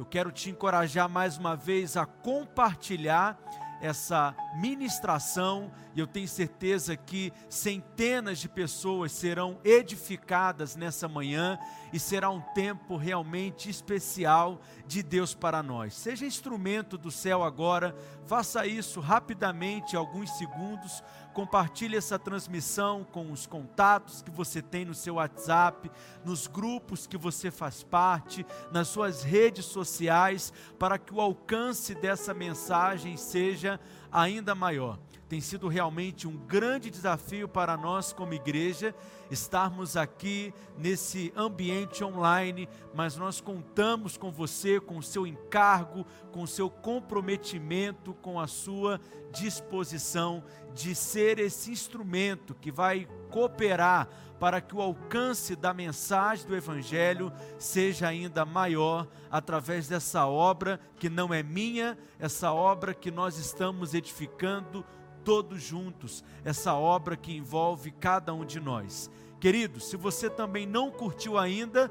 Eu quero te encorajar mais uma vez a compartilhar essa ministração e eu tenho certeza que centenas de pessoas serão edificadas nessa manhã e será um tempo realmente especial de Deus para nós. Seja instrumento do céu agora, faça isso rapidamente, alguns segundos Compartilhe essa transmissão com os contatos que você tem no seu WhatsApp, nos grupos que você faz parte, nas suas redes sociais, para que o alcance dessa mensagem seja ainda maior. Tem sido realmente um grande desafio para nós, como igreja, estarmos aqui nesse ambiente online, mas nós contamos com você, com o seu encargo, com o seu comprometimento, com a sua disposição de ser esse instrumento que vai cooperar para que o alcance da mensagem do Evangelho seja ainda maior através dessa obra que não é minha, essa obra que nós estamos edificando todos juntos, essa obra que envolve cada um de nós. Queridos, se você também não curtiu ainda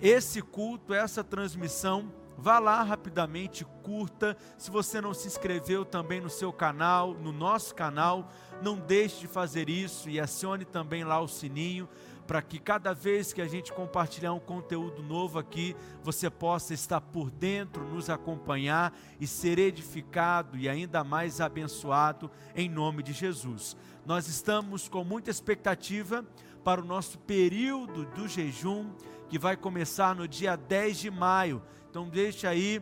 esse culto, essa transmissão, vá lá rapidamente, curta. Se você não se inscreveu também no seu canal, no nosso canal, não deixe de fazer isso e acione também lá o sininho para que cada vez que a gente compartilhar um conteúdo novo aqui, você possa estar por dentro, nos acompanhar e ser edificado e ainda mais abençoado em nome de Jesus. Nós estamos com muita expectativa para o nosso período do jejum, que vai começar no dia 10 de maio. Então deixe aí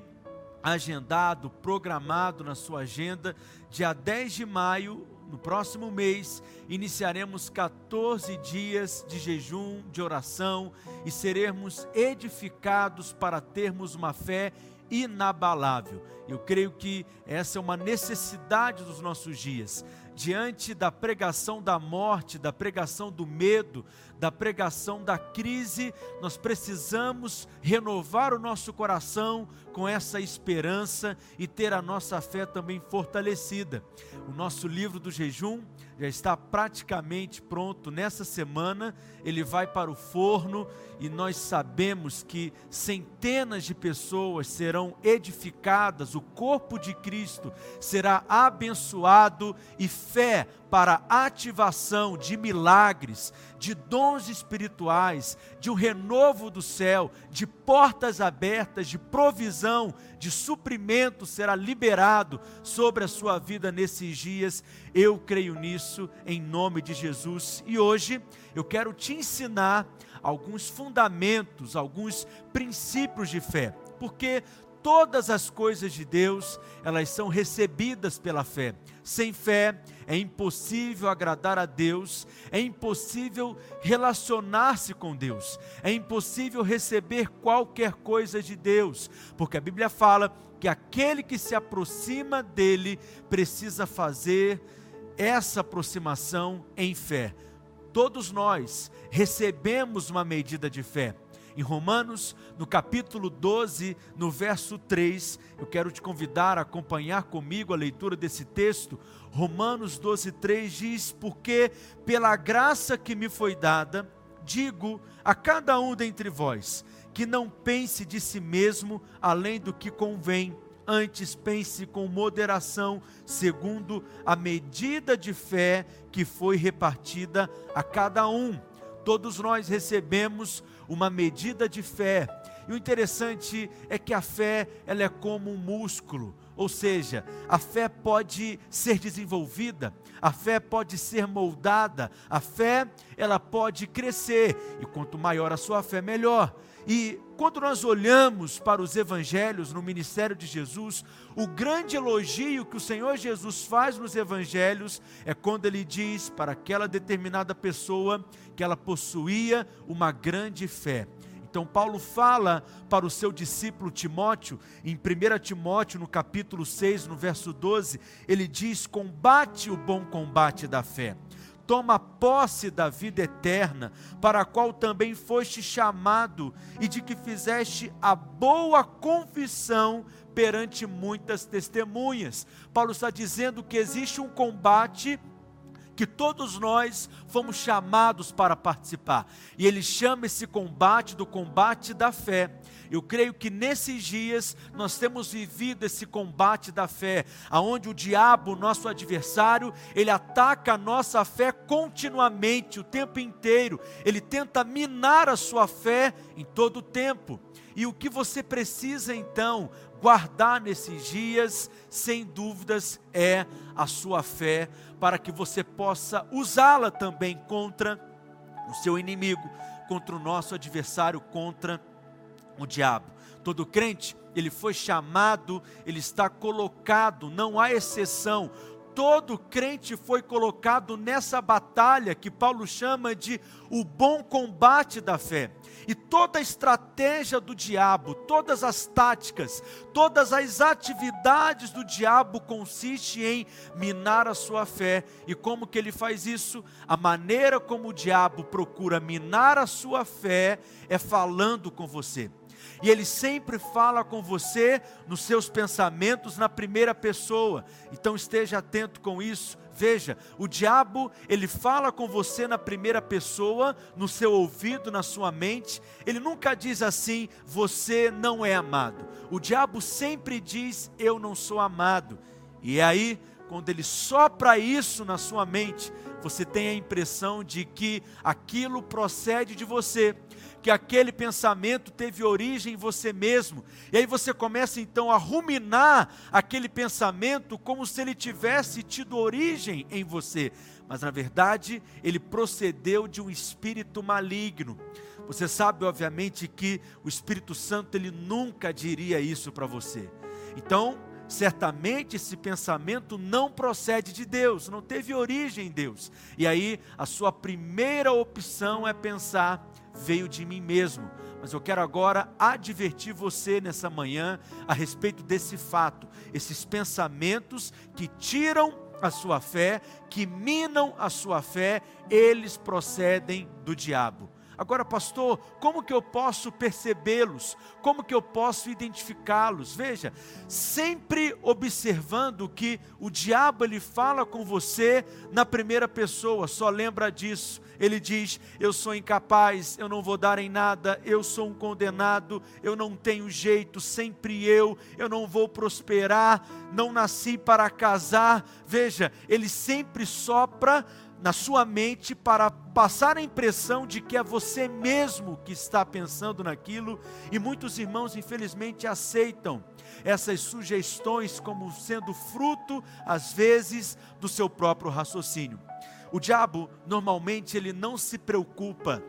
agendado, programado na sua agenda, dia 10 de maio, no próximo mês, iniciaremos 14 dias de jejum, de oração e seremos edificados para termos uma fé inabalável. Eu creio que essa é uma necessidade dos nossos dias. Diante da pregação da morte, da pregação do medo, da pregação da crise, nós precisamos renovar o nosso coração com essa esperança e ter a nossa fé também fortalecida. O nosso livro do jejum já está praticamente pronto nessa semana, ele vai para o forno e nós sabemos que centenas de pessoas serão edificadas, o corpo de Cristo será abençoado e fé para ativação de milagres, de dons espirituais, de um renovo do céu, de portas abertas, de provisão, de suprimento será liberado sobre a sua vida nesses dias. Eu creio nisso em nome de Jesus. E hoje eu quero te ensinar alguns fundamentos, alguns princípios de fé, porque todas as coisas de Deus, elas são recebidas pela fé. Sem fé é impossível agradar a Deus, é impossível relacionar-se com Deus, é impossível receber qualquer coisa de Deus, porque a Bíblia fala que aquele que se aproxima dele precisa fazer essa aproximação em fé. Todos nós recebemos uma medida de fé em Romanos, no capítulo 12, no verso 3. Eu quero te convidar a acompanhar comigo a leitura desse texto. Romanos 12, 3 diz: Porque pela graça que me foi dada, digo a cada um dentre vós, que não pense de si mesmo além do que convém, antes pense com moderação, segundo a medida de fé que foi repartida a cada um. Todos nós recebemos uma medida de fé. E o interessante é que a fé, ela é como um músculo, ou seja, a fé pode ser desenvolvida, a fé pode ser moldada, a fé, ela pode crescer, e quanto maior a sua fé, melhor. E quando nós olhamos para os evangelhos no ministério de Jesus, o grande elogio que o Senhor Jesus faz nos evangelhos é quando ele diz para aquela determinada pessoa que ela possuía uma grande fé. Então Paulo fala para o seu discípulo Timóteo, em 1 Timóteo, no capítulo 6, no verso 12, ele diz: "Combate o bom combate da fé" toma posse da vida eterna, para a qual também foste chamado, e de que fizeste a boa confissão perante muitas testemunhas. Paulo está dizendo que existe um combate que todos nós fomos chamados para participar. E ele chama esse combate do combate da fé. Eu creio que nesses dias nós temos vivido esse combate da fé, aonde o diabo, nosso adversário, ele ataca a nossa fé continuamente, o tempo inteiro. Ele tenta minar a sua fé em todo o tempo. E o que você precisa então guardar nesses dias, sem dúvidas, é a sua fé, para que você possa usá-la também contra o seu inimigo, contra o nosso adversário, contra o diabo. Todo crente, ele foi chamado, ele está colocado, não há exceção. Todo crente foi colocado nessa batalha que Paulo chama de o bom combate da fé. E toda a estratégia do diabo, todas as táticas, todas as atividades do diabo consiste em minar a sua fé. E como que ele faz isso? A maneira como o diabo procura minar a sua fé é falando com você e Ele sempre fala com você nos seus pensamentos na primeira pessoa. Então esteja atento com isso. Veja, o diabo, ele fala com você na primeira pessoa, no seu ouvido, na sua mente. Ele nunca diz assim: você não é amado. O diabo sempre diz: eu não sou amado. E aí, quando ele sopra isso na sua mente, você tem a impressão de que aquilo procede de você que aquele pensamento teve origem em você mesmo. E aí você começa então a ruminar aquele pensamento como se ele tivesse tido origem em você. Mas na verdade, ele procedeu de um espírito maligno. Você sabe, obviamente, que o Espírito Santo ele nunca diria isso para você. Então, certamente esse pensamento não procede de Deus, não teve origem em Deus. E aí, a sua primeira opção é pensar: veio de mim mesmo. Mas eu quero agora advertir você nessa manhã a respeito desse fato, esses pensamentos que tiram a sua fé, que minam a sua fé, eles procedem do diabo. Agora, pastor, como que eu posso percebê-los? Como que eu posso identificá-los? Veja, sempre observando que o diabo ele fala com você na primeira pessoa, só lembra disso. Ele diz: Eu sou incapaz, eu não vou dar em nada, eu sou um condenado, eu não tenho jeito, sempre eu, eu não vou prosperar, não nasci para casar. Veja, ele sempre sopra na sua mente para passar a impressão de que é você mesmo que está pensando naquilo, e muitos irmãos, infelizmente, aceitam essas sugestões como sendo fruto, às vezes, do seu próprio raciocínio. O diabo, normalmente, ele não se preocupa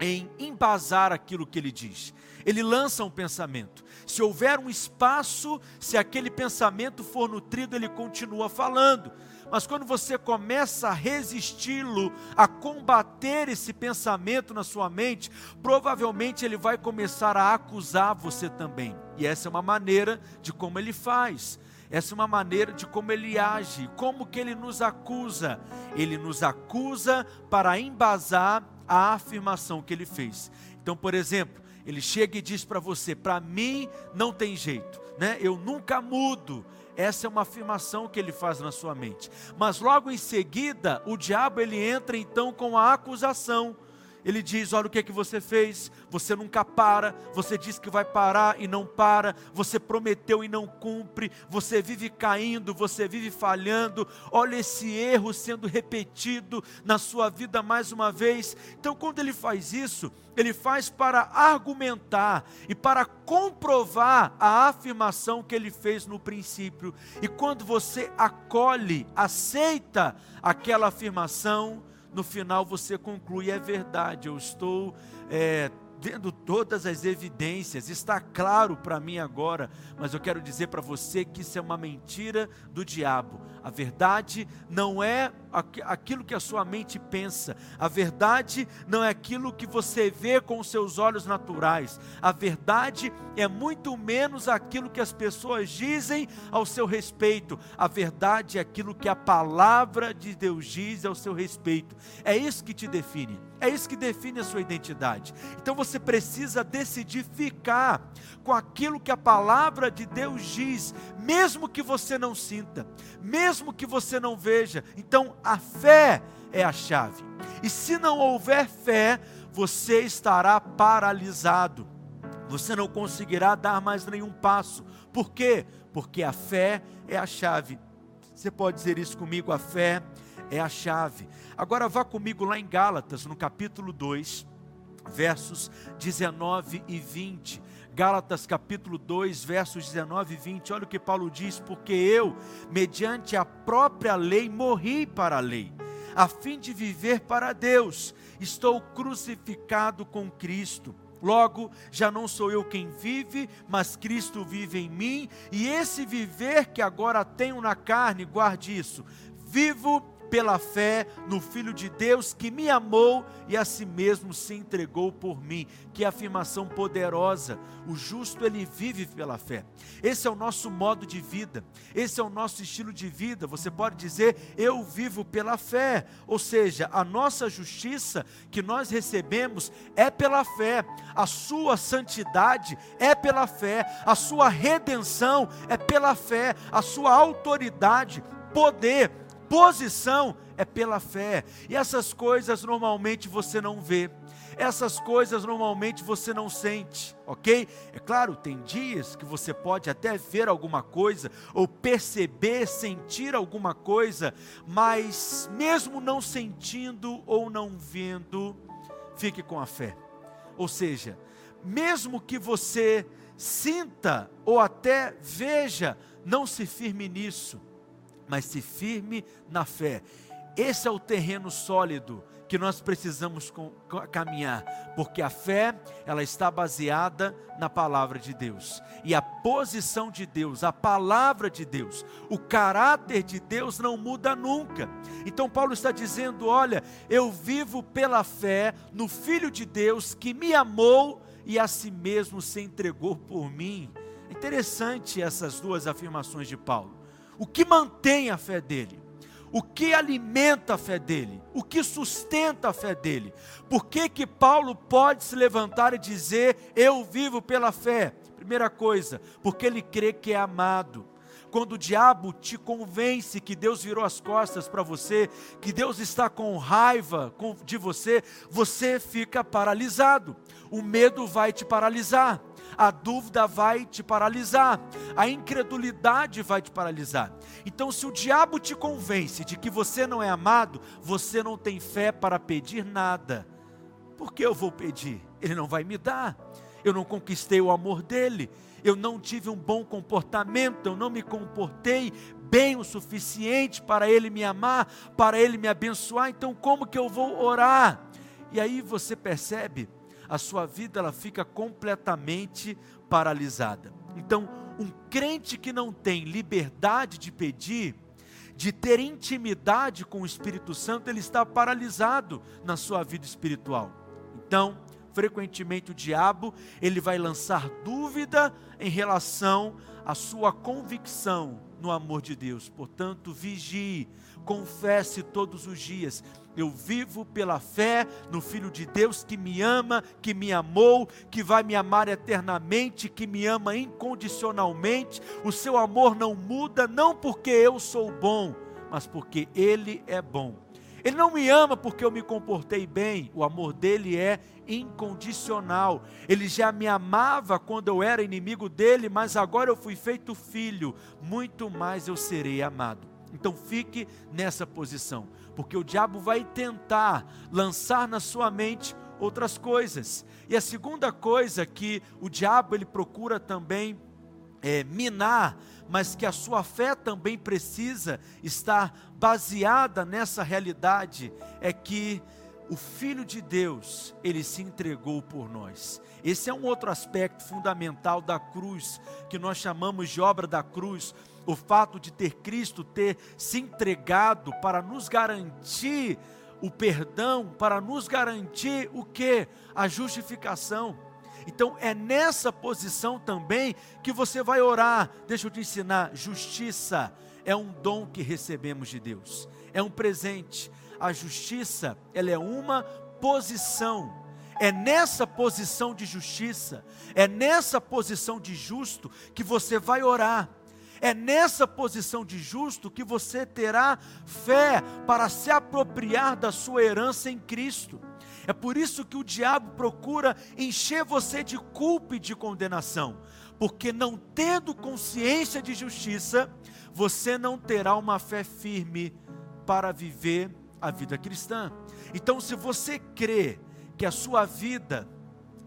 em embasar aquilo que ele diz. Ele lança um pensamento. Se houver um espaço, se aquele pensamento for nutrido, ele continua falando mas quando você começa a resisti-lo, a combater esse pensamento na sua mente, provavelmente ele vai começar a acusar você também. E essa é uma maneira de como ele faz. Essa é uma maneira de como ele age, como que ele nos acusa. Ele nos acusa para embasar a afirmação que ele fez. Então, por exemplo, ele chega e diz para você: "Para mim não tem jeito, né? Eu nunca mudo. Essa é uma afirmação que ele faz na sua mente. Mas logo em seguida, o diabo ele entra então com a acusação. Ele diz: Olha o que é que você fez, você nunca para, você diz que vai parar e não para, você prometeu e não cumpre, você vive caindo, você vive falhando, olha esse erro sendo repetido na sua vida mais uma vez. Então, quando ele faz isso, ele faz para argumentar e para comprovar a afirmação que ele fez no princípio. E quando você acolhe, aceita aquela afirmação, no final você conclui: é verdade, eu estou é, vendo todas as evidências, está claro para mim agora, mas eu quero dizer para você que isso é uma mentira do diabo. A verdade não é aquilo que a sua mente pensa, a verdade não é aquilo que você vê com os seus olhos naturais, a verdade é muito menos aquilo que as pessoas dizem ao seu respeito, a verdade é aquilo que a palavra de Deus diz ao seu respeito, é isso que te define. É isso que define a sua identidade. Então você precisa decidir ficar com aquilo que a palavra de Deus diz, mesmo que você não sinta, mesmo mesmo que você não veja. Então, a fé é a chave. E se não houver fé, você estará paralisado. Você não conseguirá dar mais nenhum passo. Por quê? Porque a fé é a chave. Você pode dizer isso comigo? A fé é a chave. Agora vá comigo lá em Gálatas, no capítulo 2, versos 19 e 20. Gálatas capítulo 2, versos 19 e 20. Olha o que Paulo diz: Porque eu, mediante a própria lei, morri para a lei, a fim de viver para Deus. Estou crucificado com Cristo. Logo, já não sou eu quem vive, mas Cristo vive em mim, e esse viver que agora tenho na carne, guarde isso, vivo pela fé no Filho de Deus que me amou e a si mesmo se entregou por mim. Que afirmação poderosa! O justo ele vive pela fé. Esse é o nosso modo de vida, esse é o nosso estilo de vida. Você pode dizer, eu vivo pela fé, ou seja, a nossa justiça que nós recebemos é pela fé, a sua santidade é pela fé, a sua redenção é pela fé, a sua autoridade, poder, posição é pela fé. E essas coisas normalmente você não vê. Essas coisas normalmente você não sente, ok? É claro, tem dias que você pode até ver alguma coisa, ou perceber, sentir alguma coisa, mas mesmo não sentindo ou não vendo, fique com a fé. Ou seja, mesmo que você sinta ou até veja, não se firme nisso mas se firme na fé. Esse é o terreno sólido que nós precisamos caminhar, porque a fé, ela está baseada na palavra de Deus. E a posição de Deus, a palavra de Deus, o caráter de Deus não muda nunca. Então Paulo está dizendo, olha, eu vivo pela fé no filho de Deus que me amou e a si mesmo se entregou por mim. Interessante essas duas afirmações de Paulo o que mantém a fé dele, o que alimenta a fé dele, o que sustenta a fé dele. Por que que Paulo pode se levantar e dizer: "Eu vivo pela fé"? Primeira coisa, porque ele crê que é amado. Quando o diabo te convence que Deus virou as costas para você, que Deus está com raiva de você, você fica paralisado. O medo vai te paralisar a dúvida vai te paralisar, a incredulidade vai te paralisar. Então, se o diabo te convence de que você não é amado, você não tem fé para pedir nada. Por que eu vou pedir? Ele não vai me dar. Eu não conquistei o amor dele. Eu não tive um bom comportamento, eu não me comportei bem o suficiente para ele me amar, para ele me abençoar. Então, como que eu vou orar? E aí você percebe a sua vida ela fica completamente paralisada. Então, um crente que não tem liberdade de pedir, de ter intimidade com o Espírito Santo, ele está paralisado na sua vida espiritual. Então, frequentemente o diabo, ele vai lançar dúvida em relação à sua convicção no amor de Deus. Portanto, vigie, confesse todos os dias eu vivo pela fé no Filho de Deus que me ama, que me amou, que vai me amar eternamente, que me ama incondicionalmente. O seu amor não muda, não porque eu sou bom, mas porque Ele é bom. Ele não me ama porque eu me comportei bem, o amor dele é incondicional. Ele já me amava quando eu era inimigo dele, mas agora eu fui feito filho, muito mais eu serei amado. Então fique nessa posição porque o diabo vai tentar lançar na sua mente outras coisas. E a segunda coisa que o diabo ele procura também é, minar, mas que a sua fé também precisa estar baseada nessa realidade, é que o Filho de Deus, ele se entregou por nós. Esse é um outro aspecto fundamental da cruz, que nós chamamos de obra da cruz, o fato de ter Cristo ter se entregado para nos garantir o perdão, para nos garantir o que? A justificação. Então é nessa posição também que você vai orar. Deixa eu te ensinar: justiça é um dom que recebemos de Deus, é um presente. A justiça, ela é uma posição. É nessa posição de justiça, é nessa posição de justo que você vai orar É nessa posição de justo que você terá fé para se apropriar da sua herança em Cristo. É por isso que o diabo procura encher você de culpa e de condenação, porque não tendo consciência de justiça, você não terá uma fé firme para viver a vida cristã. Então, se você crê que a sua vida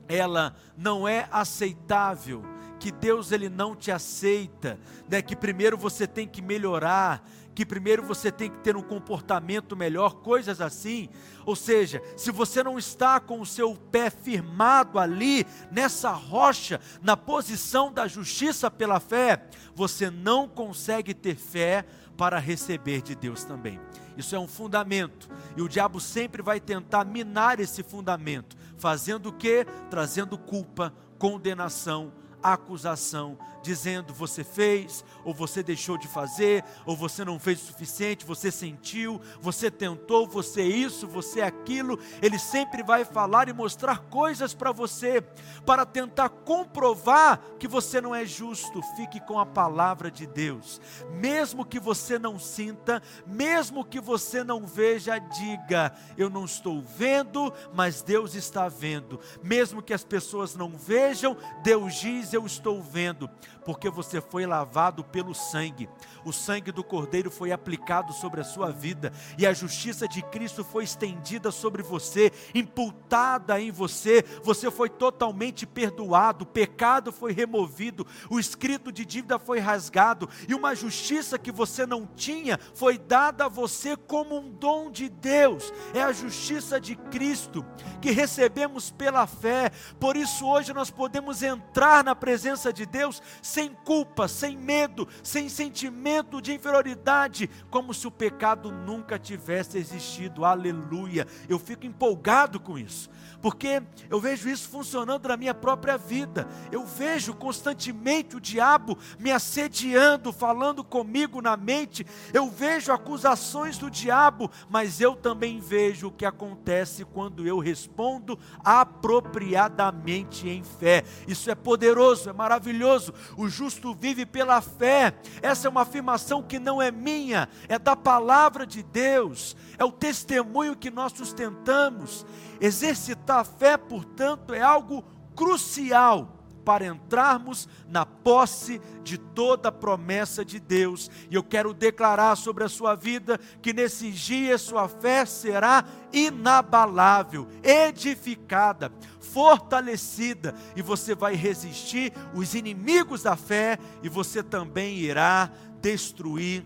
ela não é aceitável, que Deus ele não te aceita, né? Que primeiro você tem que melhorar, que primeiro você tem que ter um comportamento melhor, coisas assim. Ou seja, se você não está com o seu pé firmado ali, nessa rocha, na posição da justiça pela fé, você não consegue ter fé para receber de Deus também. Isso é um fundamento, e o diabo sempre vai tentar minar esse fundamento, fazendo o que? Trazendo culpa, condenação, acusação, dizendo você fez, ou você deixou de fazer, ou você não fez o suficiente, você sentiu, você tentou, você isso, você aquilo. Ele sempre vai falar e mostrar coisas para você, para tentar comprovar que você não é justo. Fique com a palavra de Deus, mesmo que você não sinta, mesmo que você não veja, diga: Eu não estou vendo, mas Deus está vendo. Mesmo que as pessoas não vejam, Deus diz: Eu estou vendo porque você foi lavado pelo sangue. O sangue do Cordeiro foi aplicado sobre a sua vida e a justiça de Cristo foi estendida sobre você, imputada em você. Você foi totalmente perdoado, o pecado foi removido, o escrito de dívida foi rasgado e uma justiça que você não tinha foi dada a você como um dom de Deus. É a justiça de Cristo que recebemos pela fé. Por isso hoje nós podemos entrar na presença de Deus sem culpa, sem medo, sem sentimento de inferioridade, como se o pecado nunca tivesse existido. Aleluia! Eu fico empolgado com isso porque eu vejo isso funcionando na minha própria vida. Eu vejo constantemente o diabo me assediando, falando comigo na mente. Eu vejo acusações do diabo, mas eu também vejo o que acontece quando eu respondo apropriadamente em fé. Isso é poderoso, é maravilhoso. O justo vive pela fé. Essa é uma afirmação que não é minha, é da palavra de Deus. É o testemunho que nós sustentamos. Exercitar a fé, portanto, é algo crucial para entrarmos na posse de toda a promessa de Deus. E eu quero declarar sobre a sua vida que nesses dias sua fé será inabalável, edificada, fortalecida, e você vai resistir os inimigos da fé, e você também irá destruir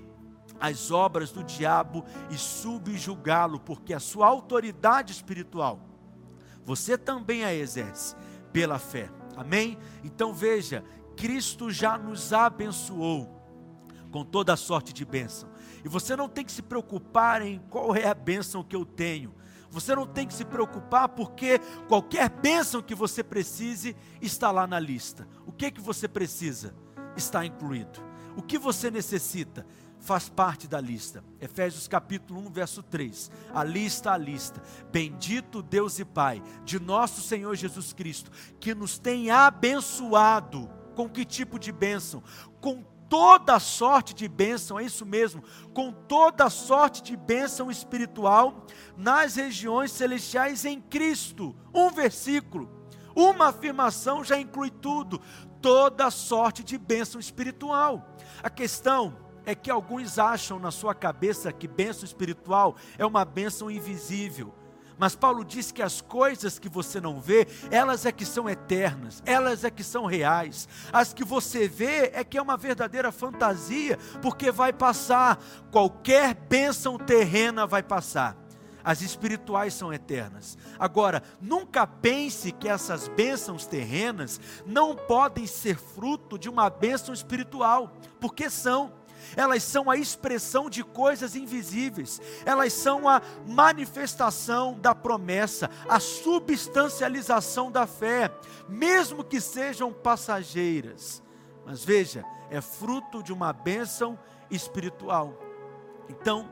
as obras do diabo e subjugá-lo, porque a sua autoridade espiritual você também a exerce pela fé. Amém? Então veja, Cristo já nos abençoou com toda a sorte de bênção. E você não tem que se preocupar em qual é a bênção que eu tenho. Você não tem que se preocupar porque qualquer bênção que você precise está lá na lista. O que que você precisa? Está incluído. O que você necessita? faz parte da lista. Efésios capítulo 1, verso 3. A lista, a lista. Bendito Deus e Pai de nosso Senhor Jesus Cristo, que nos tem abençoado. Com que tipo de bênção? Com toda sorte de bênção, é isso mesmo, com toda sorte de bênção espiritual nas regiões celestiais em Cristo. Um versículo, uma afirmação já inclui tudo, toda sorte de bênção espiritual. A questão é que alguns acham na sua cabeça que bênção espiritual é uma bênção invisível. Mas Paulo diz que as coisas que você não vê, elas é que são eternas, elas é que são reais. As que você vê é que é uma verdadeira fantasia, porque vai passar. Qualquer bênção terrena vai passar. As espirituais são eternas. Agora, nunca pense que essas bênçãos terrenas não podem ser fruto de uma bênção espiritual, porque são elas são a expressão de coisas invisíveis, elas são a manifestação da promessa, a substancialização da fé, mesmo que sejam passageiras. Mas veja, é fruto de uma bênção espiritual. Então,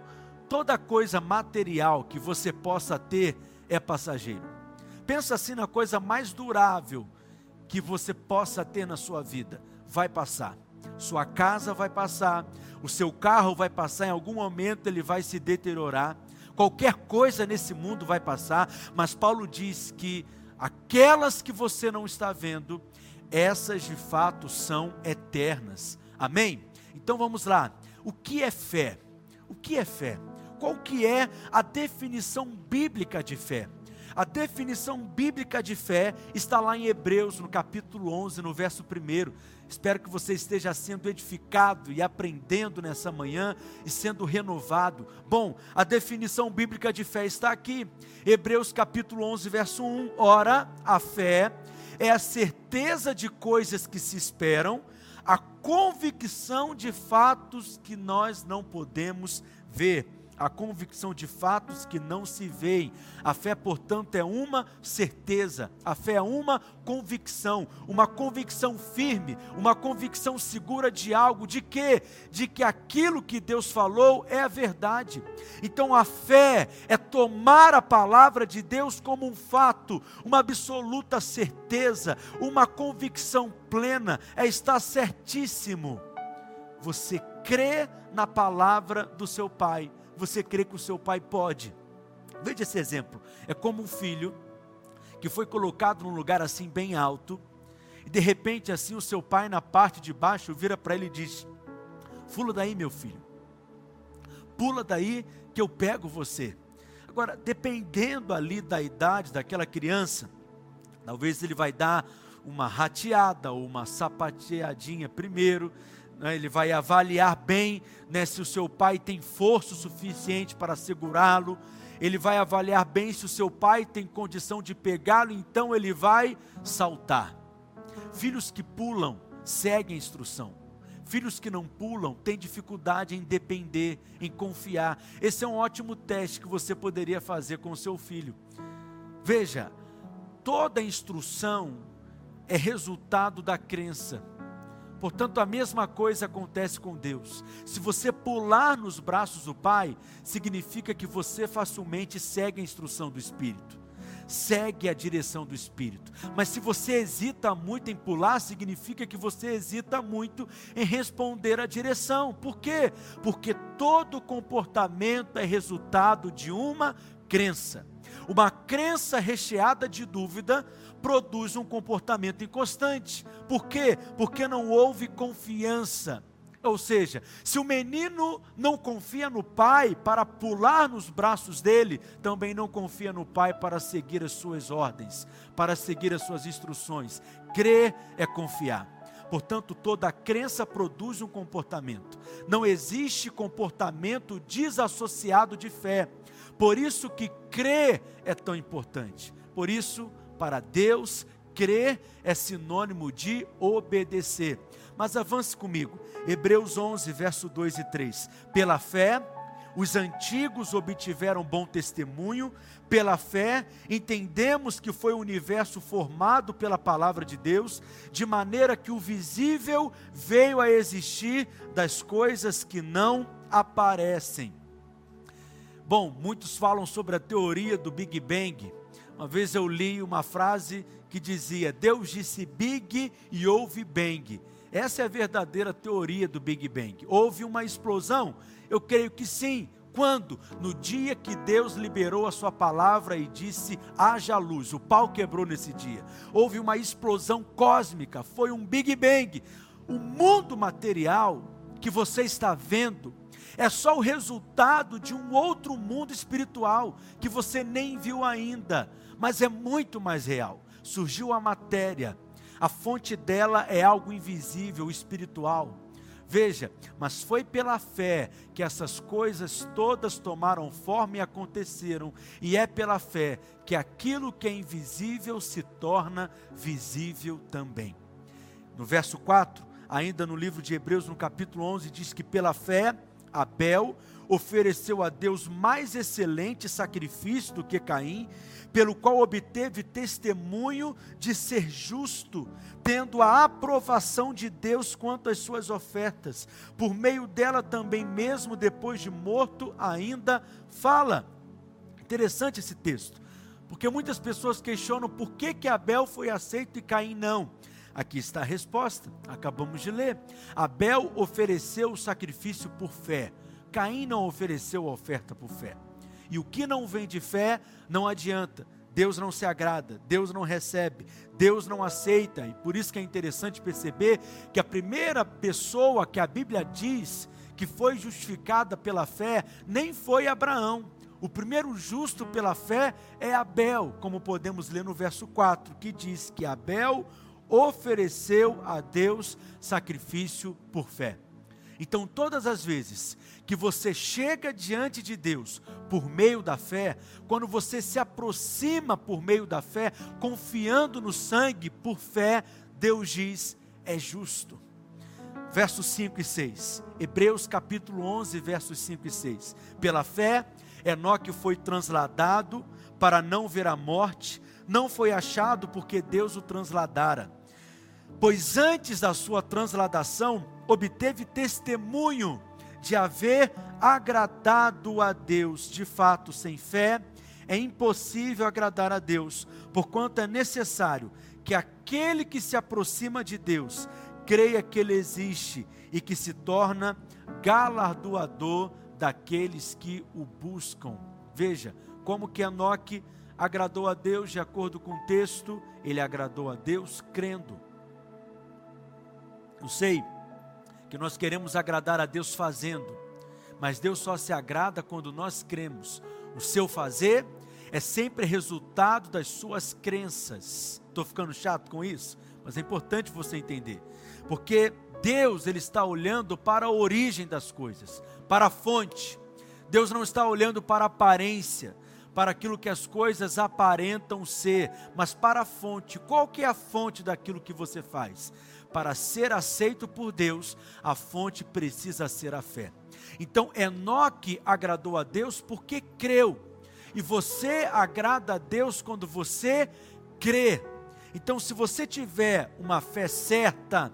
toda coisa material que você possa ter é passageiro. Pensa assim na coisa mais durável que você possa ter na sua vida, vai passar. Sua casa vai passar, o seu carro vai passar, em algum momento ele vai se deteriorar, qualquer coisa nesse mundo vai passar, mas Paulo diz que aquelas que você não está vendo, essas de fato são eternas. Amém? Então vamos lá. O que é fé? O que é fé? Qual que é a definição bíblica de fé? A definição bíblica de fé está lá em Hebreus, no capítulo 11, no verso 1. Espero que você esteja sendo edificado e aprendendo nessa manhã e sendo renovado. Bom, a definição bíblica de fé está aqui. Hebreus capítulo 11, verso 1. Ora, a fé é a certeza de coisas que se esperam, a convicção de fatos que nós não podemos ver a convicção de fatos que não se veem. A fé, portanto, é uma certeza, a fé é uma convicção, uma convicção firme, uma convicção segura de algo, de quê? De que aquilo que Deus falou é a verdade. Então a fé é tomar a palavra de Deus como um fato, uma absoluta certeza, uma convicção plena, é estar certíssimo. Você crê na palavra do seu Pai você crê que o seu pai pode. Veja esse exemplo. É como um filho que foi colocado num lugar assim bem alto, e de repente assim o seu pai na parte de baixo vira para ele e diz: "Pula daí, meu filho. Pula daí que eu pego você". Agora, dependendo ali da idade daquela criança, talvez ele vai dar uma rateada ou uma sapateadinha primeiro, ele vai avaliar bem né, se o seu pai tem força suficiente para segurá-lo, ele vai avaliar bem se o seu pai tem condição de pegá-lo, então ele vai saltar. Filhos que pulam seguem a instrução. Filhos que não pulam têm dificuldade em depender, em confiar. Esse é um ótimo teste que você poderia fazer com o seu filho. Veja, toda instrução é resultado da crença. Portanto, a mesma coisa acontece com Deus. Se você pular nos braços do Pai, significa que você facilmente segue a instrução do Espírito, segue a direção do Espírito. Mas se você hesita muito em pular, significa que você hesita muito em responder à direção. Por quê? Porque todo comportamento é resultado de uma crença. Uma crença recheada de dúvida produz um comportamento inconstante. Por quê? Porque não houve confiança. Ou seja, se o menino não confia no pai para pular nos braços dele, também não confia no pai para seguir as suas ordens, para seguir as suas instruções. Crer é confiar. Portanto, toda crença produz um comportamento. Não existe comportamento desassociado de fé. Por isso que crer é tão importante. Por isso, para Deus, crer é sinônimo de obedecer. Mas avance comigo. Hebreus 11, verso 2 e 3. Pela fé, os antigos obtiveram bom testemunho, pela fé, entendemos que foi o universo formado pela palavra de Deus, de maneira que o visível veio a existir das coisas que não aparecem. Bom, muitos falam sobre a teoria do Big Bang. Uma vez eu li uma frase que dizia: Deus disse Big e houve Bang. Essa é a verdadeira teoria do Big Bang. Houve uma explosão? Eu creio que sim. Quando? No dia que Deus liberou a sua palavra e disse: haja luz. O pau quebrou nesse dia. Houve uma explosão cósmica, foi um Big Bang. O mundo material que você está vendo é só o resultado de um outro mundo espiritual que você nem viu ainda, mas é muito mais real. Surgiu a matéria, a fonte dela é algo invisível, espiritual. Veja, mas foi pela fé que essas coisas todas tomaram forma e aconteceram, e é pela fé que aquilo que é invisível se torna visível também. No verso 4, ainda no livro de Hebreus, no capítulo 11, diz que pela fé Abel ofereceu a Deus mais excelente sacrifício do que Caim, pelo qual obteve testemunho de ser justo, tendo a aprovação de Deus quanto às suas ofertas. Por meio dela também mesmo depois de morto ainda fala. Interessante esse texto, porque muitas pessoas questionam por que que Abel foi aceito e Caim não. Aqui está a resposta, acabamos de ler. Abel ofereceu o sacrifício por fé, Caim não ofereceu a oferta por fé. E o que não vem de fé não adianta. Deus não se agrada, Deus não recebe, Deus não aceita, e por isso que é interessante perceber que a primeira pessoa que a Bíblia diz que foi justificada pela fé nem foi Abraão. O primeiro justo pela fé é Abel, como podemos ler no verso 4, que diz que Abel ofereceu a Deus sacrifício por fé. Então, todas as vezes que você chega diante de Deus por meio da fé, quando você se aproxima por meio da fé, confiando no sangue por fé, Deus diz: é justo. Versos 5 e 6. Hebreus capítulo 11, versos 5 e 6. Pela fé, Enoque foi transladado para não ver a morte, não foi achado porque Deus o transladara. Pois antes da sua transladação, obteve testemunho de haver agradado a Deus. De fato, sem fé é impossível agradar a Deus, porquanto é necessário que aquele que se aproxima de Deus creia que Ele existe e que se torna galardoador daqueles que o buscam. Veja como que Enoque agradou a Deus de acordo com o texto, ele agradou a Deus crendo. Eu sei que nós queremos agradar a Deus fazendo, mas Deus só se agrada quando nós cremos. O seu fazer é sempre resultado das suas crenças. Estou ficando chato com isso, mas é importante você entender, porque Deus ele está olhando para a origem das coisas, para a fonte. Deus não está olhando para a aparência, para aquilo que as coisas aparentam ser, mas para a fonte. Qual que é a fonte daquilo que você faz? Para ser aceito por Deus, a fonte precisa ser a fé. Então, Enoque agradou a Deus porque creu. E você agrada a Deus quando você crê. Então, se você tiver uma fé certa,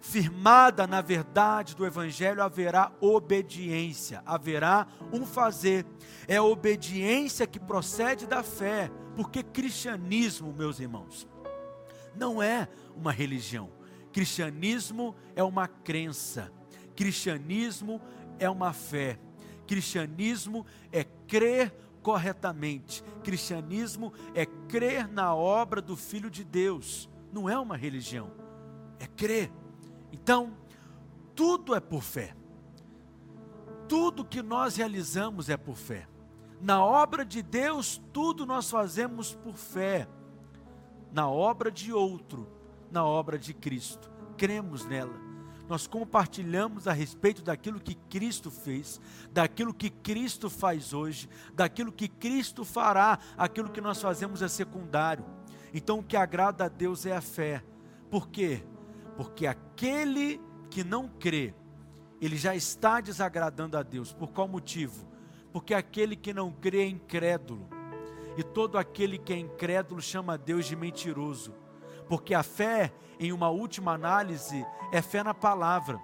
firmada na verdade do Evangelho, haverá obediência, haverá um fazer. É a obediência que procede da fé, porque cristianismo, meus irmãos, não é uma religião. Cristianismo é uma crença, cristianismo é uma fé, cristianismo é crer corretamente, cristianismo é crer na obra do Filho de Deus, não é uma religião, é crer. Então, tudo é por fé, tudo que nós realizamos é por fé. Na obra de Deus, tudo nós fazemos por fé. Na obra de outro, na obra de Cristo, cremos nela. Nós compartilhamos a respeito daquilo que Cristo fez, daquilo que Cristo faz hoje, daquilo que Cristo fará, aquilo que nós fazemos é secundário. Então o que agrada a Deus é a fé. Por quê? Porque aquele que não crê, ele já está desagradando a Deus. Por qual motivo? Porque aquele que não crê é incrédulo. E todo aquele que é incrédulo chama Deus de mentiroso porque a fé, em uma última análise, é fé na palavra.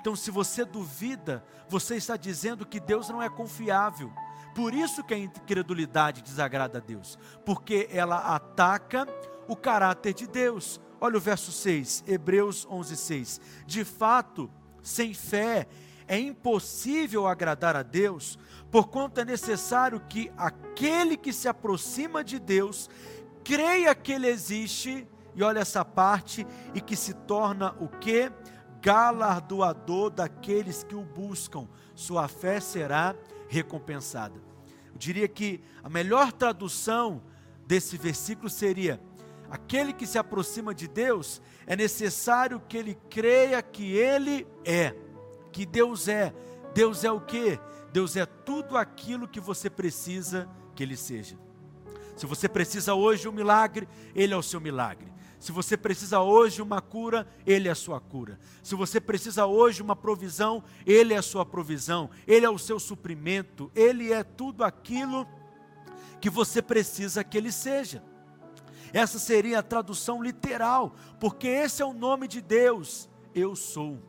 Então, se você duvida, você está dizendo que Deus não é confiável. Por isso que a incredulidade desagrada a Deus, porque ela ataca o caráter de Deus. Olha o verso 6, Hebreus 11, 6. De fato, sem fé é impossível agradar a Deus, porquanto é necessário que aquele que se aproxima de Deus creia que Ele existe e olha essa parte, e que se torna o que? Galardoador daqueles que o buscam, sua fé será recompensada. Eu diria que a melhor tradução desse versículo seria: aquele que se aproxima de Deus, é necessário que ele creia que ele é, que Deus é. Deus é o que? Deus é tudo aquilo que você precisa que ele seja. Se você precisa hoje um milagre, ele é o seu milagre. Se você precisa hoje uma cura, Ele é a sua cura. Se você precisa hoje uma provisão, Ele é a sua provisão. Ele é o seu suprimento. Ele é tudo aquilo que você precisa que Ele seja. Essa seria a tradução literal, porque esse é o nome de Deus. Eu sou.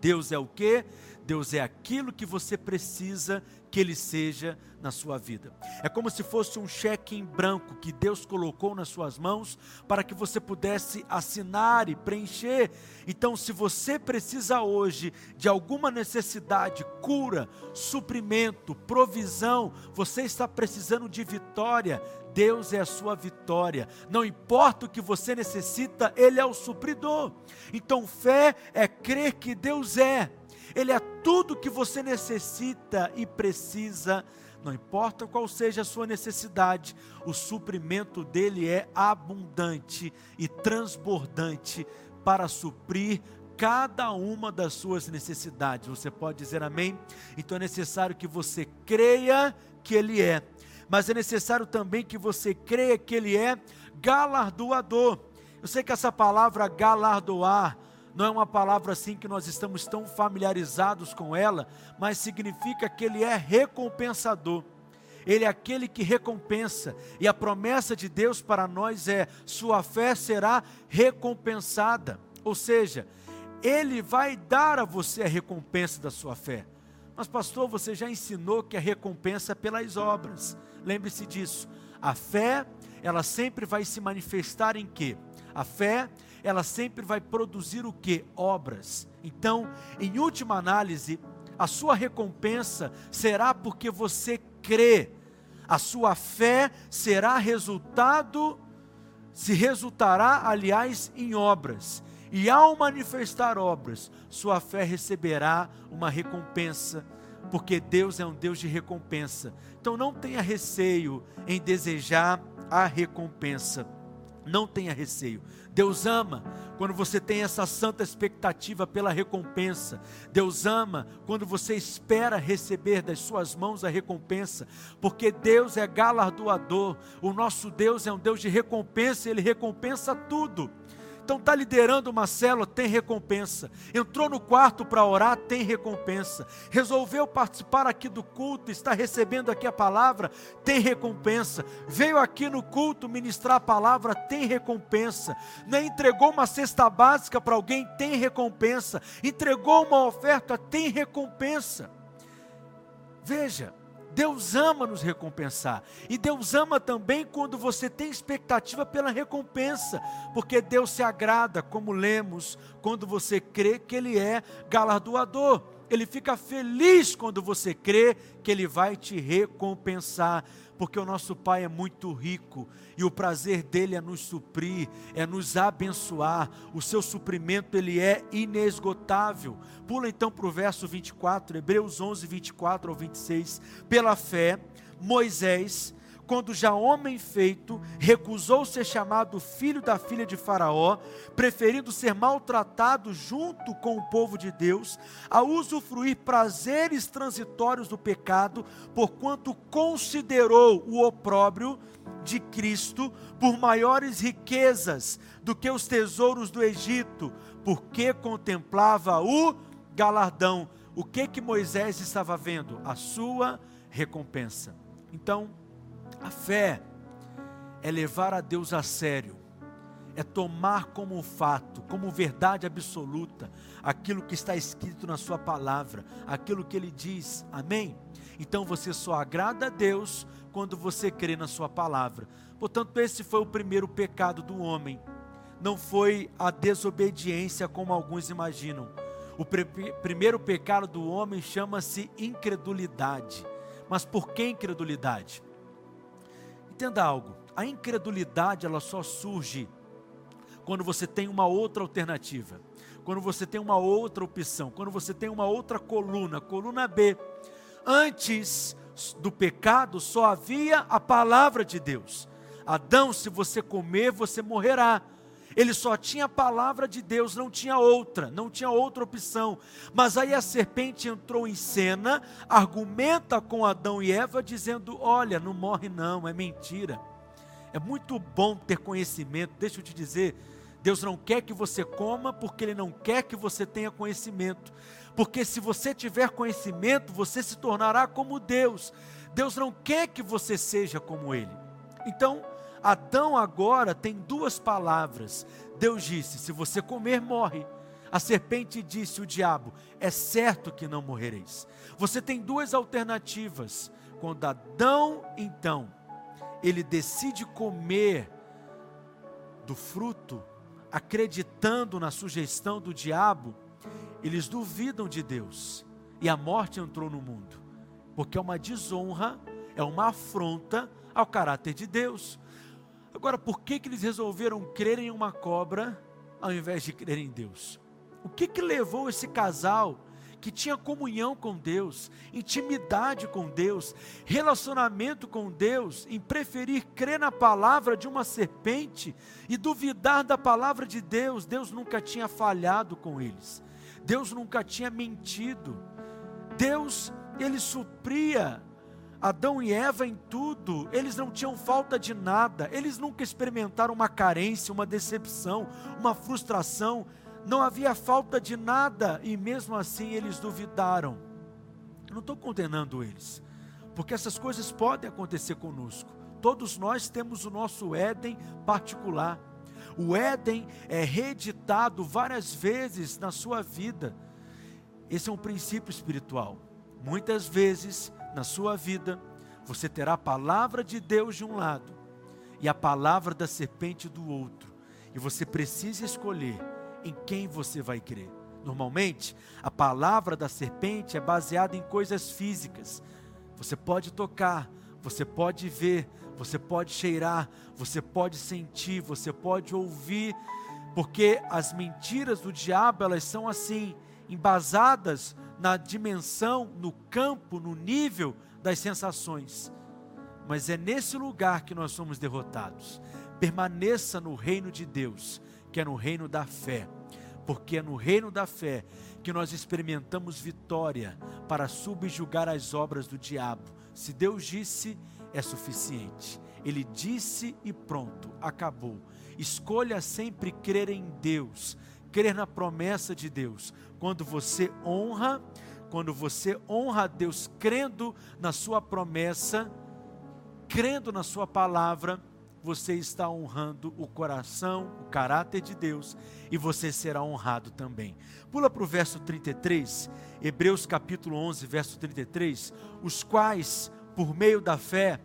Deus é o que? Deus é aquilo que você precisa que ele seja na sua vida. É como se fosse um cheque em branco que Deus colocou nas suas mãos para que você pudesse assinar e preencher. Então, se você precisa hoje de alguma necessidade, cura, suprimento, provisão, você está precisando de vitória, Deus é a sua vitória. Não importa o que você necessita, Ele é o supridor. Então, fé é crer que Deus é. Ele é tudo que você necessita e precisa não importa qual seja a sua necessidade, o suprimento dele é abundante e transbordante para suprir cada uma das suas necessidades. Você pode dizer amém? Então é necessário que você creia que ele é, mas é necessário também que você creia que ele é galardoador. Eu sei que essa palavra galardoar não é uma palavra assim que nós estamos tão familiarizados com ela, mas significa que ele é recompensador. Ele é aquele que recompensa, e a promessa de Deus para nós é: sua fé será recompensada. Ou seja, ele vai dar a você a recompensa da sua fé. Mas, pastor, você já ensinou que a recompensa é pelas obras. Lembre-se disso. A fé, ela sempre vai se manifestar em quê? A fé, ela sempre vai produzir o que? Obras. Então, em última análise, a sua recompensa será porque você crê. A sua fé será resultado, se resultará, aliás, em obras. E ao manifestar obras, sua fé receberá uma recompensa, porque Deus é um Deus de recompensa. Então não tenha receio em desejar a recompensa. Não tenha receio. Deus ama quando você tem essa santa expectativa pela recompensa. Deus ama quando você espera receber das suas mãos a recompensa, porque Deus é galardoador. O nosso Deus é um Deus de recompensa, ele recompensa tudo. Então está liderando uma célula, tem recompensa. Entrou no quarto para orar, tem recompensa. Resolveu participar aqui do culto, está recebendo aqui a palavra, tem recompensa. Veio aqui no culto ministrar a palavra, tem recompensa. Não entregou uma cesta básica para alguém, tem recompensa. Entregou uma oferta, tem recompensa. Veja, Deus ama nos recompensar. E Deus ama também quando você tem expectativa pela recompensa, porque Deus se agrada, como lemos, quando você crê que Ele é galardoador. Ele fica feliz quando você crê que Ele vai te recompensar porque o nosso Pai é muito rico e o prazer dele é nos suprir, é nos abençoar. O seu suprimento ele é inesgotável. Pula então para o verso 24, Hebreus 11, 24 ao 26. Pela fé, Moisés quando já homem feito, recusou ser chamado filho da filha de Faraó, preferindo ser maltratado junto com o povo de Deus, a usufruir prazeres transitórios do pecado, porquanto considerou o opróbrio de Cristo por maiores riquezas do que os tesouros do Egito, porque contemplava o galardão. O que que Moisés estava vendo? A sua recompensa. Então, a fé é levar a Deus a sério, é tomar como fato, como verdade absoluta, aquilo que está escrito na Sua palavra, aquilo que Ele diz, amém? Então você só agrada a Deus quando você crê na Sua palavra. Portanto, esse foi o primeiro pecado do homem, não foi a desobediência como alguns imaginam. O primeiro pecado do homem chama-se incredulidade. Mas por que incredulidade? Entenda algo, a incredulidade ela só surge quando você tem uma outra alternativa, quando você tem uma outra opção, quando você tem uma outra coluna, coluna B. Antes do pecado só havia a palavra de Deus. Adão, se você comer, você morrerá. Ele só tinha a palavra de Deus, não tinha outra, não tinha outra opção. Mas aí a serpente entrou em cena, argumenta com Adão e Eva, dizendo: Olha, não morre não, é mentira. É muito bom ter conhecimento, deixa eu te dizer. Deus não quer que você coma porque Ele não quer que você tenha conhecimento. Porque se você tiver conhecimento, você se tornará como Deus. Deus não quer que você seja como Ele. Então, Adão agora tem duas palavras. Deus disse: se você comer, morre. A serpente disse: O diabo, é certo que não morrereis. Você tem duas alternativas. Quando Adão, então, ele decide comer do fruto, acreditando na sugestão do diabo, eles duvidam de Deus e a morte entrou no mundo, porque é uma desonra, é uma afronta ao caráter de Deus. Agora, por que, que eles resolveram crer em uma cobra ao invés de crer em Deus? O que, que levou esse casal que tinha comunhão com Deus, intimidade com Deus, relacionamento com Deus, em preferir crer na palavra de uma serpente e duvidar da palavra de Deus? Deus nunca tinha falhado com eles, Deus nunca tinha mentido, Deus, ele supria Adão e Eva em tudo, eles não tinham falta de nada, eles nunca experimentaram uma carência, uma decepção, uma frustração, não havia falta de nada e mesmo assim eles duvidaram. Eu não estou condenando eles, porque essas coisas podem acontecer conosco. Todos nós temos o nosso Éden particular. O Éden é reeditado várias vezes na sua vida. Esse é um princípio espiritual. Muitas vezes na sua vida, você terá a palavra de Deus de um lado e a palavra da serpente do outro, e você precisa escolher em quem você vai crer. Normalmente, a palavra da serpente é baseada em coisas físicas. Você pode tocar, você pode ver, você pode cheirar, você pode sentir, você pode ouvir, porque as mentiras do diabo, elas são assim, embasadas na dimensão, no campo, no nível das sensações. Mas é nesse lugar que nós somos derrotados. Permaneça no reino de Deus, que é no reino da fé, porque é no reino da fé que nós experimentamos vitória para subjugar as obras do diabo. Se Deus disse, é suficiente. Ele disse e pronto, acabou. Escolha sempre crer em Deus, crer na promessa de Deus. Quando você honra, quando você honra a Deus crendo na sua promessa, crendo na sua palavra, você está honrando o coração, o caráter de Deus e você será honrado também. Pula para o verso 33, Hebreus capítulo 11, verso 33. Os quais, por meio da fé,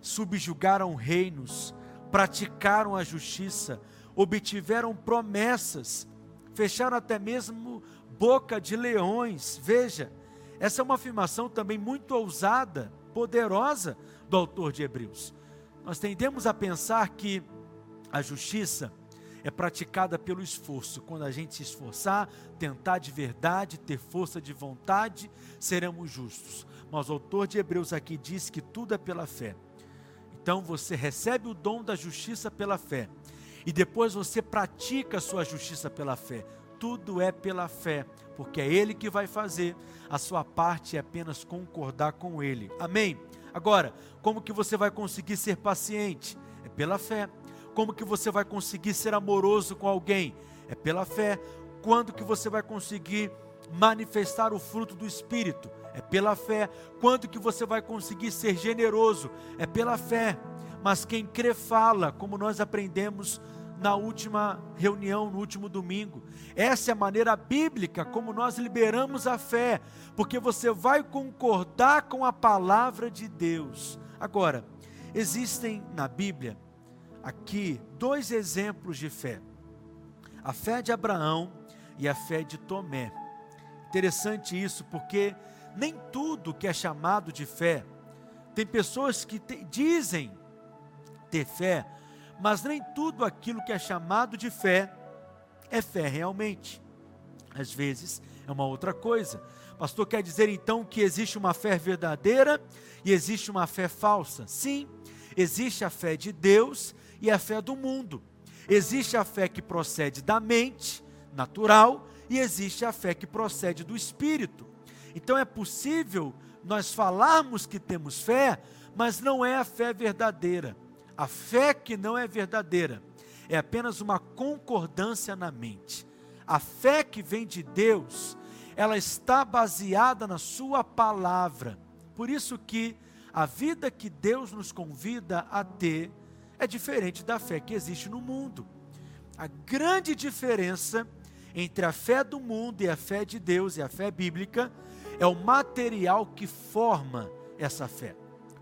subjugaram reinos, praticaram a justiça, obtiveram promessas fecharam até mesmo boca de leões. Veja, essa é uma afirmação também muito ousada, poderosa do autor de Hebreus. Nós tendemos a pensar que a justiça é praticada pelo esforço. Quando a gente se esforçar, tentar de verdade, ter força de vontade, seremos justos. Mas o autor de Hebreus aqui diz que tudo é pela fé. Então você recebe o dom da justiça pela fé e depois você pratica a sua justiça pela fé. Tudo é pela fé, porque é Ele que vai fazer, a sua parte é apenas concordar com Ele. Amém? Agora, como que você vai conseguir ser paciente? É pela fé. Como que você vai conseguir ser amoroso com alguém? É pela fé. Quando que você vai conseguir manifestar o fruto do Espírito? É pela fé. Quando que você vai conseguir ser generoso? É pela fé. Mas quem crê fala, como nós aprendemos na última reunião, no último domingo. Essa é a maneira bíblica como nós liberamos a fé, porque você vai concordar com a palavra de Deus. Agora, existem na Bíblia aqui dois exemplos de fé: a fé de Abraão e a fé de Tomé. Interessante isso, porque nem tudo que é chamado de fé, tem pessoas que te, dizem ter fé, mas nem tudo aquilo que é chamado de fé é fé realmente. Às vezes é uma outra coisa. Pastor quer dizer então que existe uma fé verdadeira e existe uma fé falsa? Sim, existe a fé de Deus e a fé do mundo. Existe a fé que procede da mente, natural, e existe a fé que procede do espírito. Então é possível nós falarmos que temos fé, mas não é a fé verdadeira. A fé que não é verdadeira é apenas uma concordância na mente. A fé que vem de Deus, ela está baseada na sua palavra. Por isso que a vida que Deus nos convida a ter é diferente da fé que existe no mundo. A grande diferença entre a fé do mundo e a fé de Deus e a fé bíblica é o material que forma essa fé.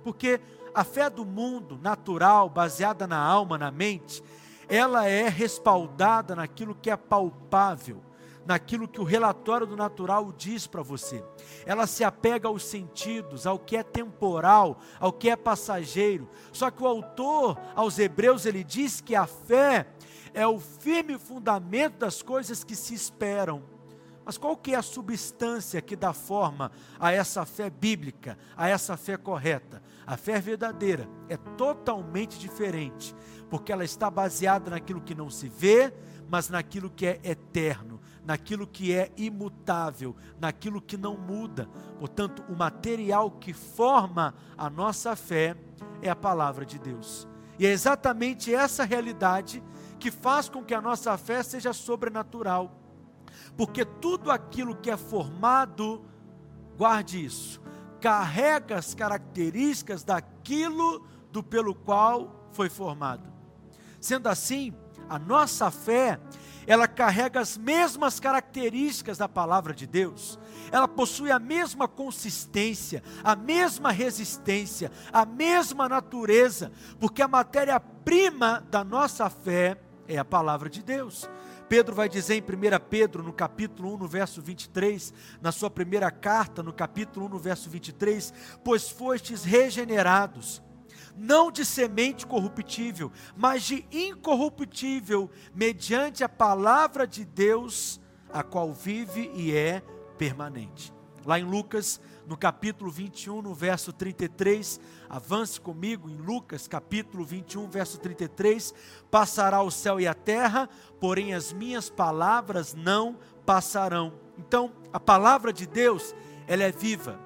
Porque a fé do mundo, natural, baseada na alma, na mente, ela é respaldada naquilo que é palpável, naquilo que o relatório do natural diz para você. Ela se apega aos sentidos, ao que é temporal, ao que é passageiro. Só que o autor aos Hebreus ele diz que a fé é o firme fundamento das coisas que se esperam. Mas qual que é a substância que dá forma a essa fé bíblica, a essa fé correta? A fé verdadeira é totalmente diferente, porque ela está baseada naquilo que não se vê, mas naquilo que é eterno, naquilo que é imutável, naquilo que não muda. Portanto, o material que forma a nossa fé é a palavra de Deus. E é exatamente essa realidade que faz com que a nossa fé seja sobrenatural. Porque tudo aquilo que é formado, guarde isso, carrega as características daquilo do pelo qual foi formado. Sendo assim, a nossa fé, ela carrega as mesmas características da palavra de Deus. Ela possui a mesma consistência, a mesma resistência, a mesma natureza, porque a matéria-prima da nossa fé é a palavra de Deus. Pedro vai dizer em 1 Pedro, no capítulo 1, no verso 23, na sua primeira carta, no capítulo 1, no verso 23, pois fostes regenerados, não de semente corruptível, mas de incorruptível, mediante a palavra de Deus, a qual vive e é permanente. Lá em Lucas, no capítulo 21, no verso 33, avance comigo em Lucas, capítulo 21, verso 33, passará o céu e a terra, porém as minhas palavras não passarão. Então, a palavra de Deus, ela é viva.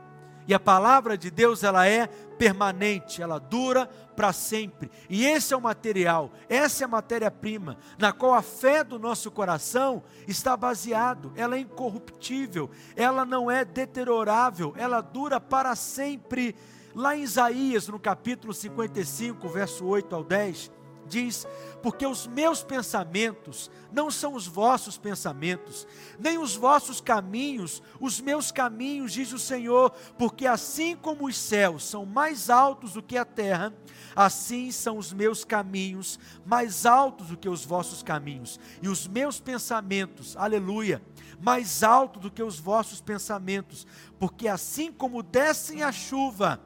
E a palavra de Deus, ela é permanente, ela dura para sempre. E esse é o material, essa é a matéria-prima, na qual a fé do nosso coração está baseado. Ela é incorruptível, ela não é deteriorável, ela dura para sempre. Lá em Isaías, no capítulo 55, verso 8 ao 10, diz: Porque os meus pensamentos não são os vossos pensamentos, nem os vossos caminhos, os meus caminhos, diz o Senhor, porque assim como os céus são mais altos do que a terra, assim são os meus caminhos mais altos do que os vossos caminhos, e os meus pensamentos, aleluia, mais alto do que os vossos pensamentos, porque assim como descem a chuva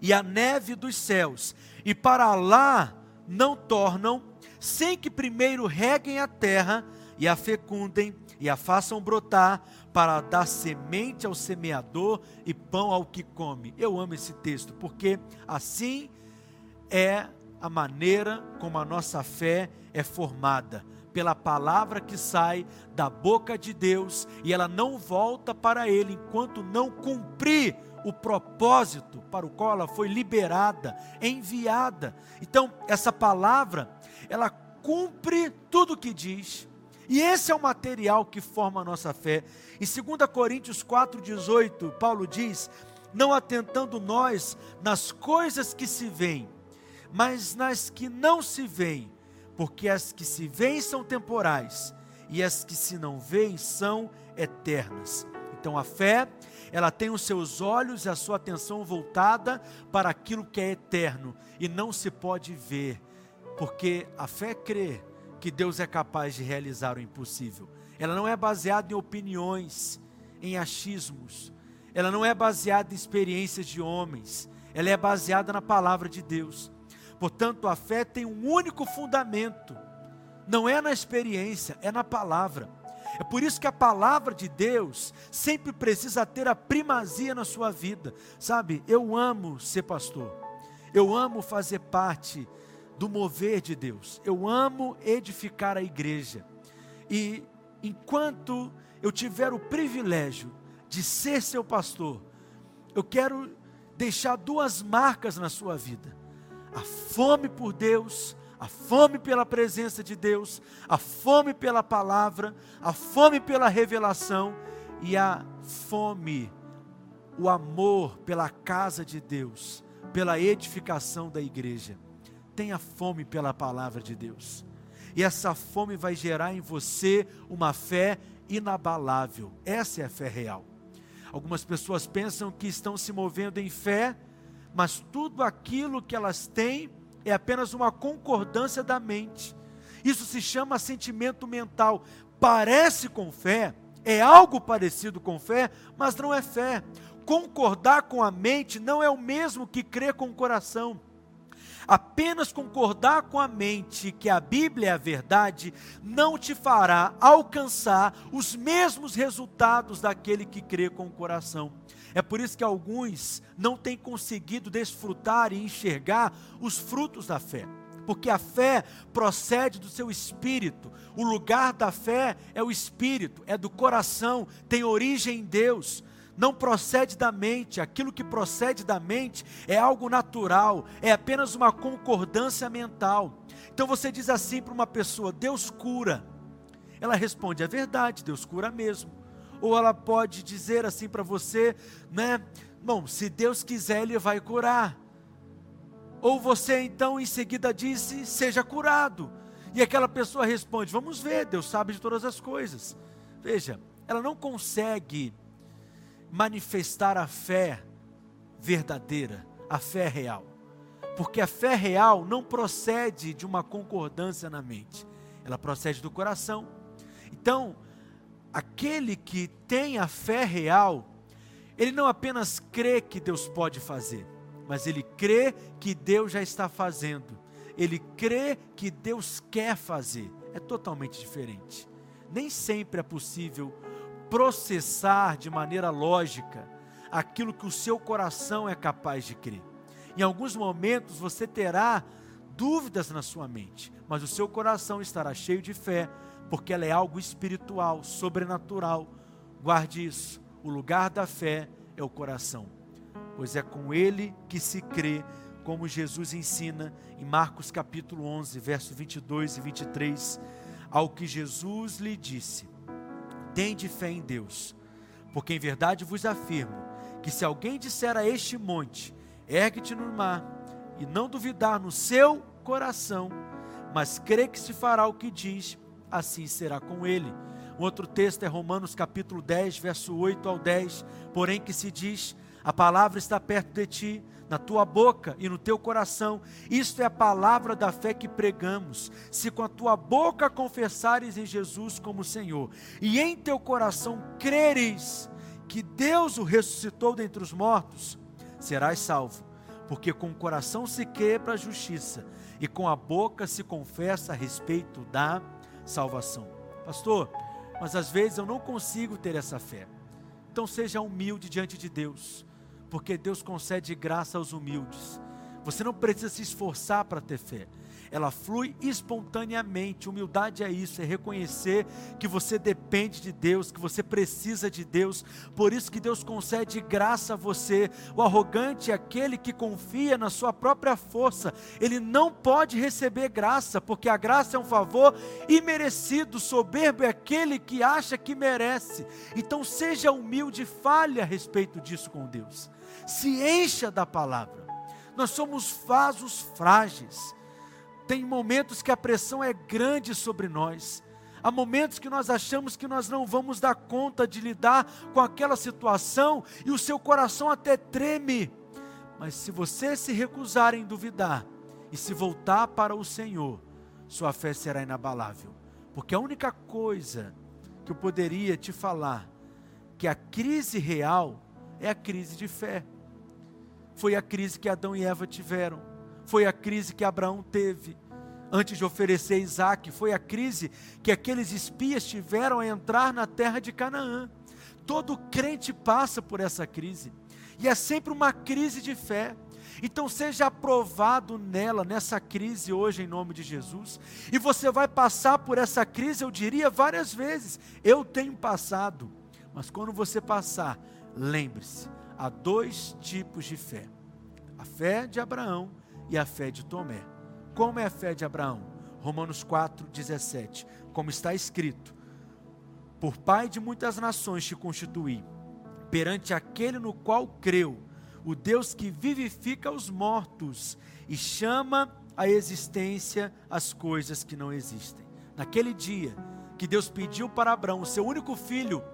e a neve dos céus, e para lá não tornam, sem que primeiro reguem a terra e a fecundem e a façam brotar, para dar semente ao semeador e pão ao que come. Eu amo esse texto, porque assim é a maneira como a nossa fé é formada pela palavra que sai da boca de Deus e ela não volta para ele enquanto não cumprir o propósito para o qual ela foi liberada, enviada. Então, essa palavra, ela cumpre tudo o que diz. E esse é o material que forma a nossa fé. Em 2 Coríntios 4,18, Paulo diz: Não atentando nós nas coisas que se veem, mas nas que não se veem, porque as que se veem são temporais, e as que se não veem são eternas. Então a fé ela tem os seus olhos e a sua atenção voltada para aquilo que é eterno e não se pode ver, porque a fé crê que Deus é capaz de realizar o impossível. Ela não é baseada em opiniões, em achismos, ela não é baseada em experiências de homens, ela é baseada na palavra de Deus. Portanto, a fé tem um único fundamento, não é na experiência, é na palavra. É por isso que a palavra de Deus sempre precisa ter a primazia na sua vida. Sabe, eu amo ser pastor. Eu amo fazer parte do mover de Deus. Eu amo edificar a igreja. E enquanto eu tiver o privilégio de ser seu pastor, eu quero deixar duas marcas na sua vida: a fome por Deus a fome pela presença de Deus, a fome pela palavra, a fome pela revelação e a fome, o amor pela casa de Deus, pela edificação da igreja. Tenha fome pela palavra de Deus. e essa fome vai gerar em você uma fé inabalável. Essa é a fé real. Algumas pessoas pensam que estão se movendo em fé, mas tudo aquilo que elas têm é apenas uma concordância da mente. Isso se chama sentimento mental. Parece com fé, é algo parecido com fé, mas não é fé. Concordar com a mente não é o mesmo que crer com o coração. Apenas concordar com a mente que a Bíblia é a verdade não te fará alcançar os mesmos resultados daquele que crê com o coração. É por isso que alguns não têm conseguido desfrutar e enxergar os frutos da fé. Porque a fé procede do seu espírito. O lugar da fé é o espírito, é do coração, tem origem em Deus não procede da mente, aquilo que procede da mente é algo natural, é apenas uma concordância mental. Então você diz assim para uma pessoa: Deus cura. Ela responde: É verdade, Deus cura mesmo. Ou ela pode dizer assim para você, né? Bom, se Deus quiser, Ele vai curar. Ou você então em seguida disse: Seja curado. E aquela pessoa responde: Vamos ver, Deus sabe de todas as coisas. Veja, ela não consegue manifestar a fé verdadeira, a fé real. Porque a fé real não procede de uma concordância na mente, ela procede do coração. Então, aquele que tem a fé real, ele não apenas crê que Deus pode fazer, mas ele crê que Deus já está fazendo. Ele crê que Deus quer fazer. É totalmente diferente. Nem sempre é possível processar de maneira lógica aquilo que o seu coração é capaz de crer. Em alguns momentos você terá dúvidas na sua mente, mas o seu coração estará cheio de fé, porque ela é algo espiritual, sobrenatural. Guarde isso. O lugar da fé é o coração, pois é com ele que se crê, como Jesus ensina em Marcos capítulo 11, verso 22 e 23, ao que Jesus lhe disse: Tende fé em Deus, porque em verdade vos afirmo que se alguém disser a este monte, ergue-te no mar, e não duvidar no seu coração, mas crê que se fará o que diz, assim será com ele. Um outro texto é Romanos capítulo 10, verso 8 ao 10, porém que se diz: a palavra está perto de ti, na tua boca e no teu coração. Isto é a palavra da fé que pregamos. Se com a tua boca confessares em Jesus como Senhor, e em teu coração creres que Deus o ressuscitou dentre os mortos, serás salvo. Porque com o coração se crê para a justiça, e com a boca se confessa a respeito da salvação. Pastor, mas às vezes eu não consigo ter essa fé. Então seja humilde diante de Deus porque Deus concede graça aos humildes. Você não precisa se esforçar para ter fé. Ela flui espontaneamente. Humildade é isso, é reconhecer que você depende de Deus, que você precisa de Deus. Por isso que Deus concede graça a você. O arrogante é aquele que confia na sua própria força. Ele não pode receber graça, porque a graça é um favor imerecido. Soberbo é aquele que acha que merece. Então seja humilde fale a respeito disso com Deus se encha da palavra. Nós somos vasos frágeis. Tem momentos que a pressão é grande sobre nós. Há momentos que nós achamos que nós não vamos dar conta de lidar com aquela situação e o seu coração até treme. Mas se você se recusar em duvidar e se voltar para o Senhor, sua fé será inabalável. Porque a única coisa que eu poderia te falar que a crise real é a crise de fé. Foi a crise que Adão e Eva tiveram. Foi a crise que Abraão teve antes de oferecer Isaac. Foi a crise que aqueles espias tiveram a entrar na terra de Canaã. Todo crente passa por essa crise. E é sempre uma crise de fé. Então seja aprovado nela, nessa crise hoje, em nome de Jesus. E você vai passar por essa crise, eu diria várias vezes. Eu tenho passado. Mas quando você passar, lembre-se: há dois tipos de fé: a fé de Abraão e a fé de Tomé. Como é a fé de Abraão? Romanos 4,17. Como está escrito: Por pai de muitas nações te constituí, perante aquele no qual creu, o Deus que vivifica os mortos e chama a existência as coisas que não existem. Naquele dia que Deus pediu para Abraão, o seu único filho,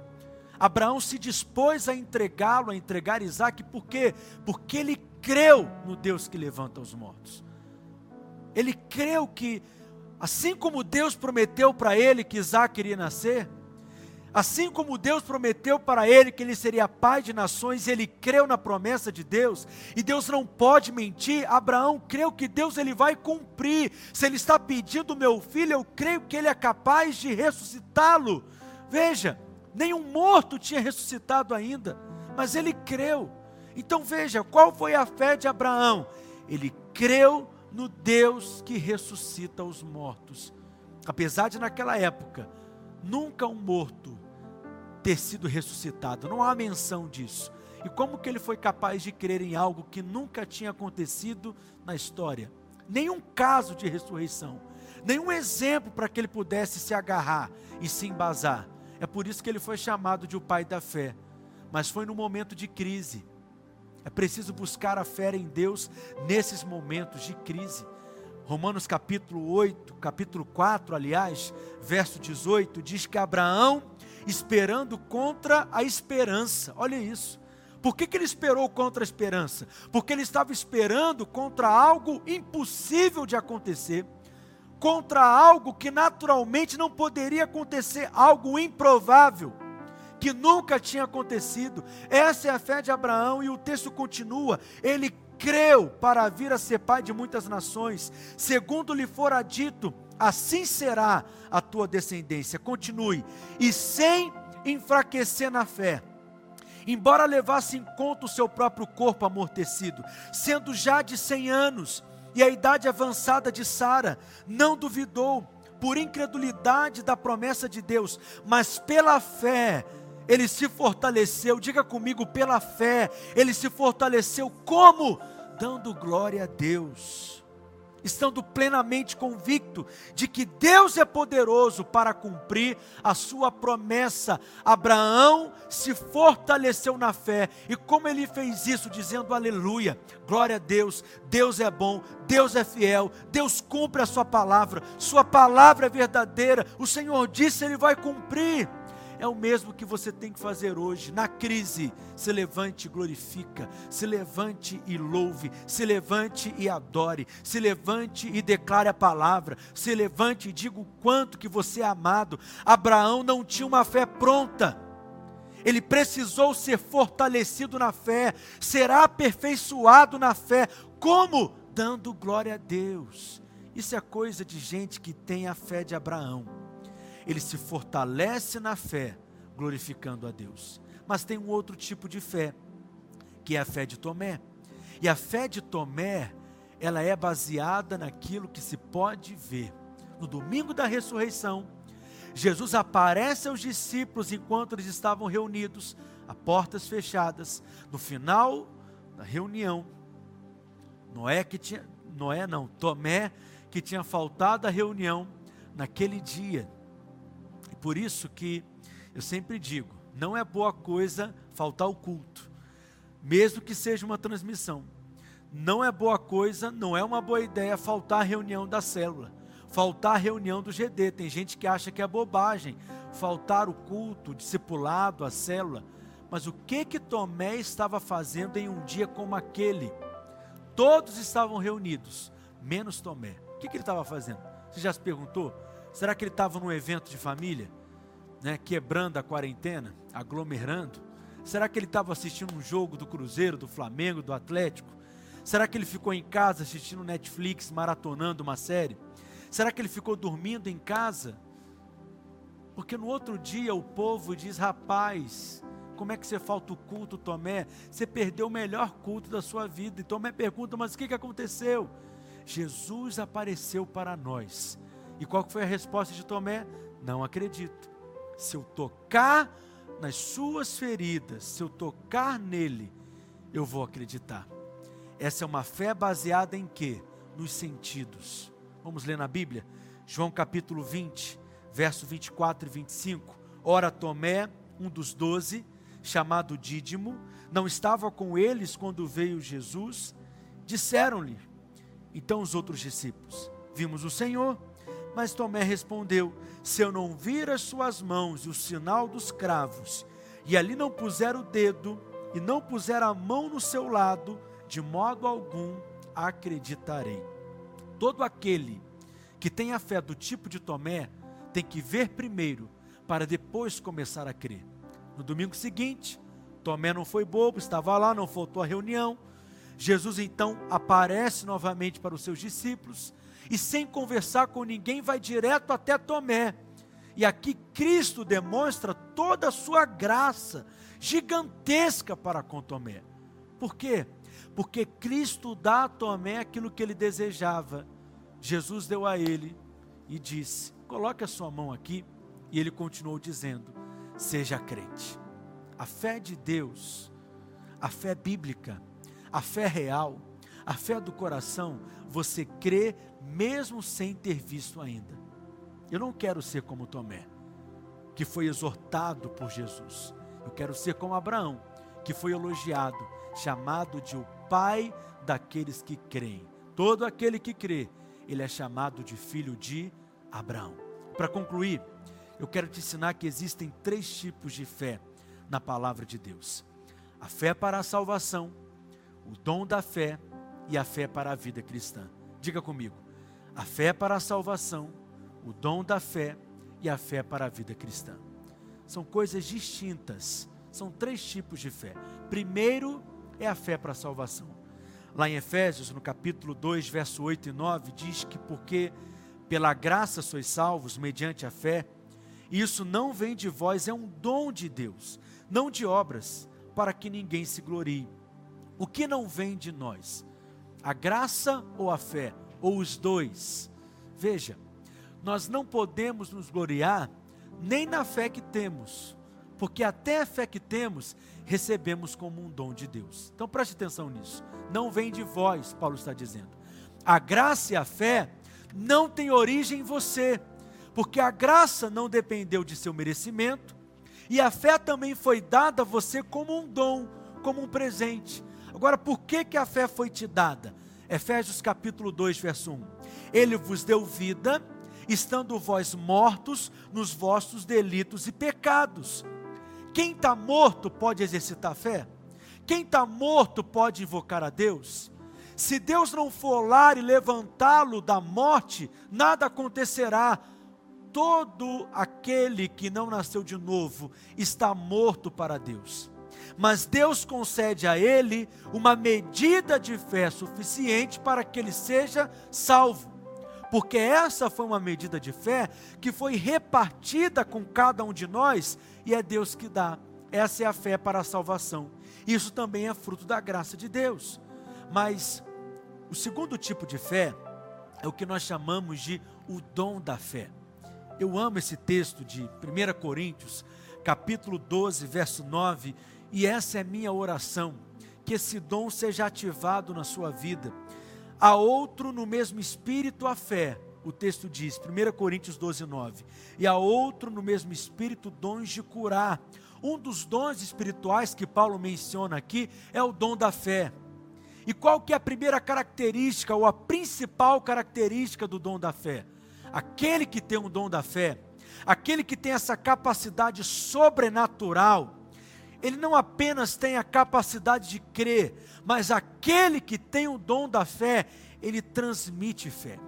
Abraão se dispôs a entregá-lo, a entregar Isaac, por quê? Porque ele creu no Deus que levanta os mortos. Ele creu que, assim como Deus prometeu para ele que Isaac iria nascer, Assim como Deus prometeu para ele que ele seria pai de nações, ele creu na promessa de Deus, e Deus não pode mentir. Abraão creu que Deus ele vai cumprir. Se ele está pedindo meu filho, eu creio que ele é capaz de ressuscitá-lo. Veja, nenhum morto tinha ressuscitado ainda, mas ele creu. Então veja, qual foi a fé de Abraão? Ele creu no Deus que ressuscita os mortos. Apesar de naquela época nunca um morto ter sido ressuscitado. Não há menção disso. E como que ele foi capaz de crer em algo que nunca tinha acontecido na história? Nenhum caso de ressurreição, nenhum exemplo para que ele pudesse se agarrar e se embasar. É por isso que ele foi chamado de o pai da fé. Mas foi no momento de crise. É preciso buscar a fé em Deus nesses momentos de crise. Romanos capítulo 8, capítulo 4, aliás, verso 18, diz que Abraão esperando contra a esperança. Olha isso. Por que, que ele esperou contra a esperança? Porque ele estava esperando contra algo impossível de acontecer, contra algo que naturalmente não poderia acontecer, algo improvável, que nunca tinha acontecido. Essa é a fé de Abraão e o texto continua. Ele creu para vir a ser pai de muitas nações, segundo lhe fora dito assim será a tua descendência. Continue. E sem enfraquecer na fé, embora levasse em conta o seu próprio corpo amortecido, sendo já de cem anos e a idade avançada de Sara, não duvidou por incredulidade da promessa de Deus, mas pela fé ele se fortaleceu. Diga comigo, pela fé ele se fortaleceu como dando glória a Deus estando plenamente convicto de que Deus é poderoso para cumprir a sua promessa. Abraão se fortaleceu na fé, e como ele fez isso, dizendo aleluia, glória a Deus, Deus é bom, Deus é fiel, Deus cumpre a sua palavra, sua palavra é verdadeira, o Senhor disse, ele vai cumprir é o mesmo que você tem que fazer hoje. Na crise, se levante e glorifica, se levante e louve, se levante e adore, se levante e declare a palavra, se levante e diga o quanto que você é amado. Abraão não tinha uma fé pronta. Ele precisou ser fortalecido na fé, será aperfeiçoado na fé. Como? Dando glória a Deus. Isso é coisa de gente que tem a fé de Abraão ele se fortalece na fé, glorificando a Deus. Mas tem um outro tipo de fé, que é a fé de Tomé. E a fé de Tomé, ela é baseada naquilo que se pode ver. No domingo da ressurreição, Jesus aparece aos discípulos enquanto eles estavam reunidos, a portas fechadas. No final da reunião, Noé que tinha, Noé não, Tomé que tinha faltado à reunião naquele dia, por isso que eu sempre digo, não é boa coisa faltar o culto, mesmo que seja uma transmissão. Não é boa coisa, não é uma boa ideia faltar a reunião da célula, faltar a reunião do GD. Tem gente que acha que é bobagem faltar o culto, o discipulado, a célula. Mas o que que Tomé estava fazendo em um dia como aquele? Todos estavam reunidos, menos Tomé. O que, que ele estava fazendo? Você já se perguntou? Será que ele estava num evento de família? Né, quebrando a quarentena, aglomerando? Será que ele estava assistindo um jogo do Cruzeiro, do Flamengo, do Atlético? Será que ele ficou em casa assistindo Netflix, maratonando uma série? Será que ele ficou dormindo em casa? Porque no outro dia o povo diz: rapaz, como é que você falta o culto, Tomé? Você perdeu o melhor culto da sua vida. E Tomé pergunta: mas o que, que aconteceu? Jesus apareceu para nós e qual foi a resposta de Tomé? Não acredito. Se eu tocar nas suas feridas, se eu tocar nele, eu vou acreditar. Essa é uma fé baseada em quê? Nos sentidos. Vamos ler na Bíblia? João capítulo 20, verso 24 e 25. Ora, Tomé, um dos doze, chamado Dídimo, não estava com eles quando veio Jesus. Disseram-lhe: Então os outros discípulos: Vimos o Senhor. Mas Tomé respondeu: Se eu não vir as suas mãos e o sinal dos cravos, e ali não puser o dedo, e não puser a mão no seu lado, de modo algum acreditarei. Todo aquele que tem a fé do tipo de Tomé tem que ver primeiro, para depois começar a crer. No domingo seguinte, Tomé não foi bobo, estava lá, não faltou a reunião. Jesus então aparece novamente para os seus discípulos e, sem conversar com ninguém, vai direto até Tomé. E aqui Cristo demonstra toda a sua graça gigantesca para com Tomé. Por quê? Porque Cristo dá a Tomé aquilo que ele desejava. Jesus deu a ele e disse: Coloque a sua mão aqui. E ele continuou dizendo: Seja crente. A fé de Deus, a fé bíblica, a fé real, a fé do coração, você crê mesmo sem ter visto ainda. Eu não quero ser como Tomé, que foi exortado por Jesus. Eu quero ser como Abraão, que foi elogiado, chamado de o pai daqueles que creem. Todo aquele que crê, ele é chamado de filho de Abraão. Para concluir, eu quero te ensinar que existem três tipos de fé na palavra de Deus: a fé para a salvação, o dom da fé e a fé para a vida cristã. Diga comigo: a fé para a salvação, o dom da fé e a fé para a vida cristã. São coisas distintas, são três tipos de fé. Primeiro é a fé para a salvação. Lá em Efésios, no capítulo 2, verso 8 e 9, diz que porque pela graça sois salvos mediante a fé, isso não vem de vós, é um dom de Deus, não de obras, para que ninguém se glorie. O que não vem de nós? A graça ou a fé? Ou os dois? Veja, nós não podemos nos gloriar nem na fé que temos, porque até a fé que temos recebemos como um dom de Deus. Então preste atenção nisso. Não vem de vós, Paulo está dizendo. A graça e a fé não têm origem em você, porque a graça não dependeu de seu merecimento, e a fé também foi dada a você como um dom, como um presente. Agora, por que, que a fé foi te dada? Efésios capítulo 2, verso 1. Ele vos deu vida, estando vós mortos nos vossos delitos e pecados. Quem está morto pode exercitar fé? Quem está morto pode invocar a Deus? Se Deus não for lá e levantá-lo da morte, nada acontecerá. Todo aquele que não nasceu de novo está morto para Deus. Mas Deus concede a ele uma medida de fé suficiente para que ele seja salvo. Porque essa foi uma medida de fé que foi repartida com cada um de nós e é Deus que dá. Essa é a fé para a salvação. Isso também é fruto da graça de Deus. Mas o segundo tipo de fé é o que nós chamamos de o dom da fé. Eu amo esse texto de 1 Coríntios, capítulo 12, verso 9, e essa é minha oração, que esse dom seja ativado na sua vida. A outro no mesmo espírito a fé, o texto diz, 1 Coríntios 12, 9, e a outro no mesmo espírito dons de curar. Um dos dons espirituais que Paulo menciona aqui é o dom da fé. E qual que é a primeira característica ou a principal característica do dom da fé? Aquele que tem um dom da fé, aquele que tem essa capacidade sobrenatural, ele não apenas tem a capacidade de crer, mas aquele que tem o dom da fé, ele transmite fé.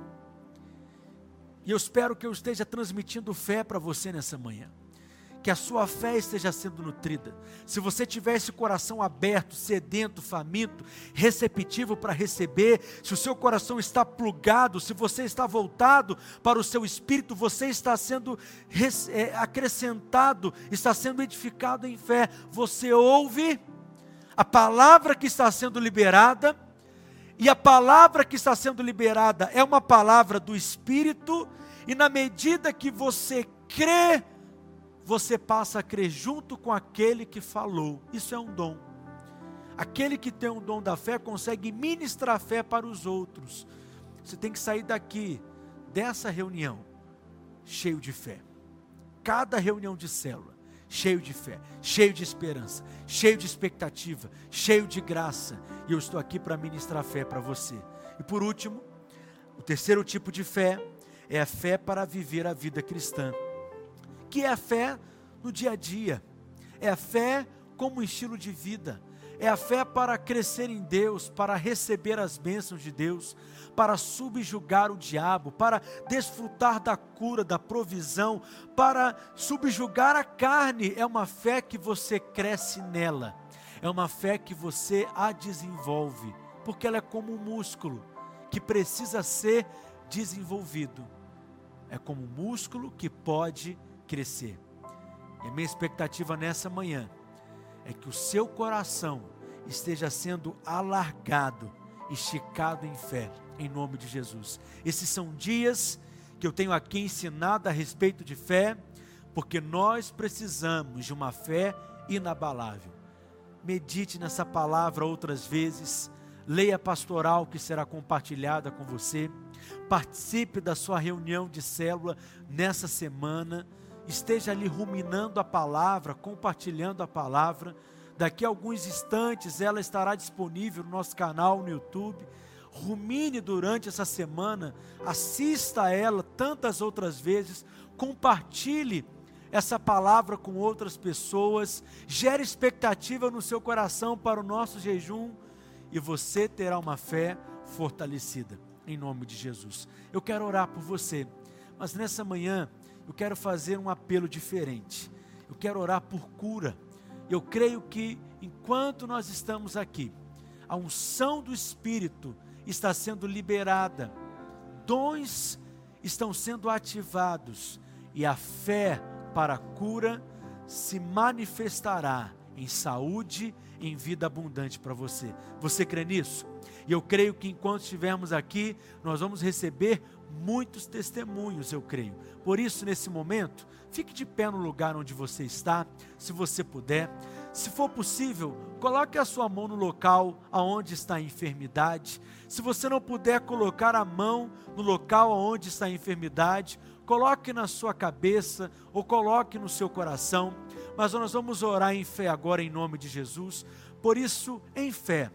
E eu espero que eu esteja transmitindo fé para você nessa manhã que a sua fé esteja sendo nutrida. Se você tiver esse coração aberto, sedento, faminto, receptivo para receber, se o seu coração está plugado, se você está voltado para o seu espírito, você está sendo é, acrescentado, está sendo edificado em fé. Você ouve a palavra que está sendo liberada, e a palavra que está sendo liberada é uma palavra do Espírito, e na medida que você crê, você passa a crer junto com aquele que falou. Isso é um dom. Aquele que tem um dom da fé consegue ministrar fé para os outros. Você tem que sair daqui, dessa reunião, cheio de fé. Cada reunião de célula, cheio de fé, cheio de esperança, cheio de expectativa, cheio de graça. E eu estou aqui para ministrar fé para você. E por último, O terceiro tipo de fé é a fé para viver a vida cristã, que é a fé no dia a dia, é a fé como estilo de vida, é a fé para crescer em Deus, para receber as bênçãos de Deus, para subjugar o diabo, para desfrutar da cura, da provisão, para subjugar a carne. É uma fé que você cresce nela, é uma fé que você a desenvolve, porque ela é como um músculo que precisa ser desenvolvido. É como um músculo que pode crescer. E a minha expectativa nessa manhã é que o seu coração esteja sendo alargado, esticado em fé, em nome de Jesus. Esses são dias que eu tenho aqui ensinado a respeito de fé, porque nós precisamos de uma fé inabalável. Medite nessa palavra outras vezes, leia a pastoral que será compartilhada com você, participe da sua reunião de célula nessa semana esteja ali ruminando a palavra, compartilhando a palavra. Daqui a alguns instantes ela estará disponível no nosso canal no YouTube. Rumine durante essa semana, assista a ela tantas outras vezes, compartilhe essa palavra com outras pessoas, gere expectativa no seu coração para o nosso jejum e você terá uma fé fortalecida, em nome de Jesus. Eu quero orar por você, mas nessa manhã eu quero fazer um apelo diferente. Eu quero orar por cura. Eu creio que enquanto nós estamos aqui, a unção do Espírito está sendo liberada, dons estão sendo ativados e a fé para a cura se manifestará em saúde em vida abundante para você. Você crê nisso? E eu creio que enquanto estivermos aqui, nós vamos receber muitos testemunhos, eu creio. Por isso, nesse momento, fique de pé no lugar onde você está, se você puder. Se for possível, coloque a sua mão no local aonde está a enfermidade. Se você não puder colocar a mão no local aonde está a enfermidade, coloque na sua cabeça ou coloque no seu coração. Mas nós vamos orar em fé agora em nome de Jesus. Por isso, em fé,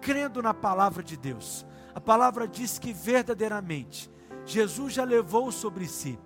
crendo na palavra de Deus. A palavra diz que verdadeiramente Jesus já levou sobre si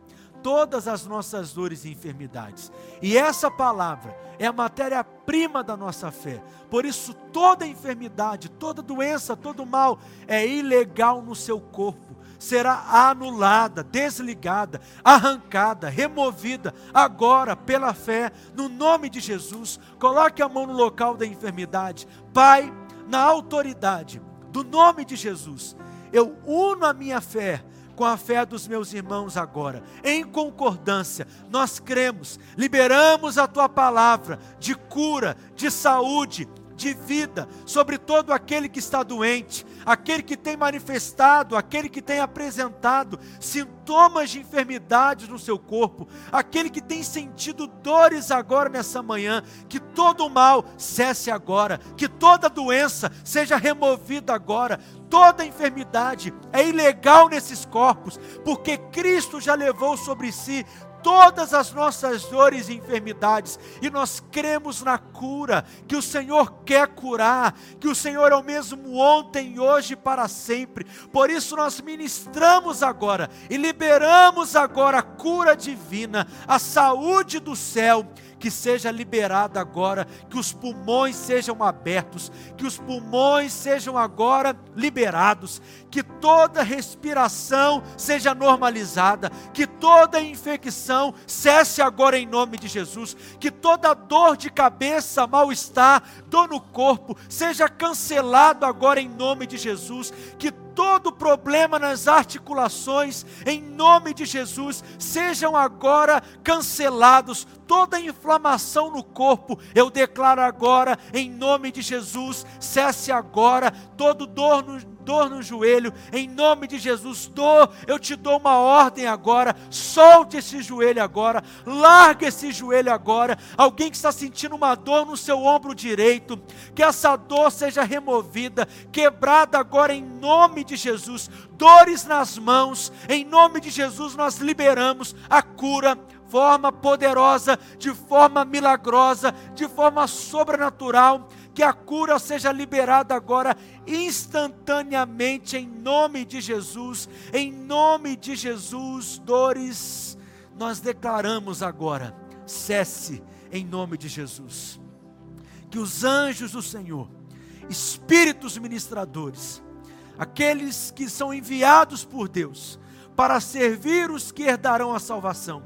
todas as nossas dores e enfermidades. E essa palavra é a matéria-prima da nossa fé. Por isso, toda enfermidade, toda doença, todo mal é ilegal no seu corpo. Será anulada, desligada, arrancada, removida agora pela fé, no nome de Jesus. Coloque a mão no local da enfermidade. Pai, na autoridade do nome de Jesus, eu uno a minha fé com a fé dos meus irmãos agora, em concordância, nós cremos, liberamos a tua palavra de cura, de saúde, de vida sobre todo aquele que está doente, aquele que tem manifestado, aquele que tem apresentado sintomas de enfermidades no seu corpo, aquele que tem sentido dores agora nessa manhã, que todo mal cesse agora, que toda doença seja removida agora, toda enfermidade é ilegal nesses corpos, porque Cristo já levou sobre si todas as nossas dores e enfermidades, e nós cremos na cura, que o Senhor quer curar, que o Senhor é o mesmo ontem, hoje e para sempre. Por isso nós ministramos agora e liberamos agora a cura divina, a saúde do céu que seja liberada agora, que os pulmões sejam abertos, que os pulmões sejam agora liberados, que toda respiração seja normalizada, que toda infecção cesse agora em nome de Jesus, que toda dor de cabeça, mal-estar, dor no corpo, seja cancelado agora em nome de Jesus, que todo problema nas articulações, em nome de Jesus, sejam agora cancelados. Toda inflamação no corpo, eu declaro agora, em nome de Jesus, cesse agora. Todo dor no, dor no joelho, em nome de Jesus, dor, eu te dou uma ordem agora, solte esse joelho agora, larga esse joelho agora. Alguém que está sentindo uma dor no seu ombro direito, que essa dor seja removida, quebrada agora em nome de Jesus. Dores nas mãos, em nome de Jesus nós liberamos a cura forma poderosa, de forma milagrosa, de forma sobrenatural que a cura seja liberada agora instantaneamente em nome de Jesus. Em nome de Jesus, dores nós declaramos agora, cesse em nome de Jesus. Que os anjos do Senhor, espíritos ministradores, aqueles que são enviados por Deus para servir os que herdarão a salvação,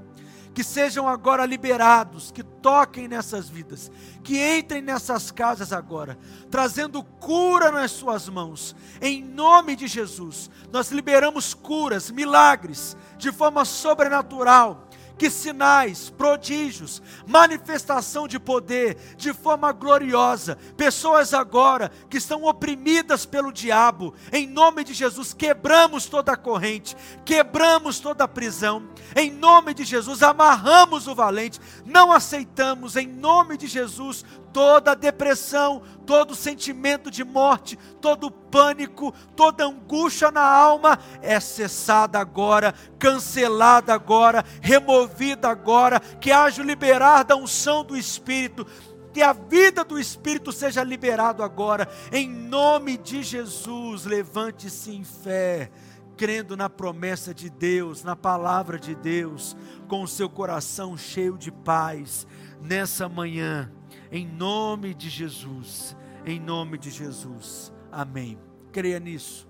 que sejam agora liberados, que toquem nessas vidas, que entrem nessas casas agora, trazendo cura nas suas mãos, em nome de Jesus. Nós liberamos curas, milagres, de forma sobrenatural que sinais, prodígios, manifestação de poder, de forma gloriosa. Pessoas agora que estão oprimidas pelo diabo, em nome de Jesus, quebramos toda a corrente, quebramos toda a prisão, em nome de Jesus, amarramos o valente, não aceitamos, em nome de Jesus, toda depressão, todo sentimento de morte, todo pânico, toda angústia na alma é cessada agora, cancelada agora, removida agora, que haja o liberar da unção do Espírito, que a vida do Espírito seja liberado agora, em nome de Jesus, levante-se em fé, crendo na promessa de Deus, na palavra de Deus, com o seu coração cheio de paz, nessa manhã em nome de Jesus, em nome de Jesus. Amém. Creia nisso.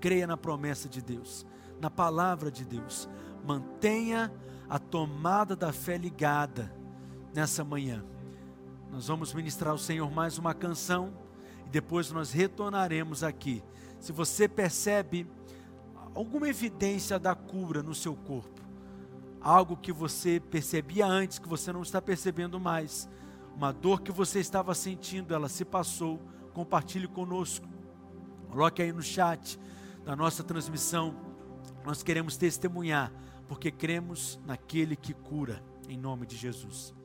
Creia na promessa de Deus, na palavra de Deus. Mantenha a tomada da fé ligada nessa manhã. Nós vamos ministrar ao Senhor mais uma canção e depois nós retornaremos aqui. Se você percebe alguma evidência da cura no seu corpo, algo que você percebia antes que você não está percebendo mais, uma dor que você estava sentindo, ela se passou, compartilhe conosco. Coloque aí no chat da nossa transmissão. Nós queremos testemunhar, porque cremos naquele que cura, em nome de Jesus.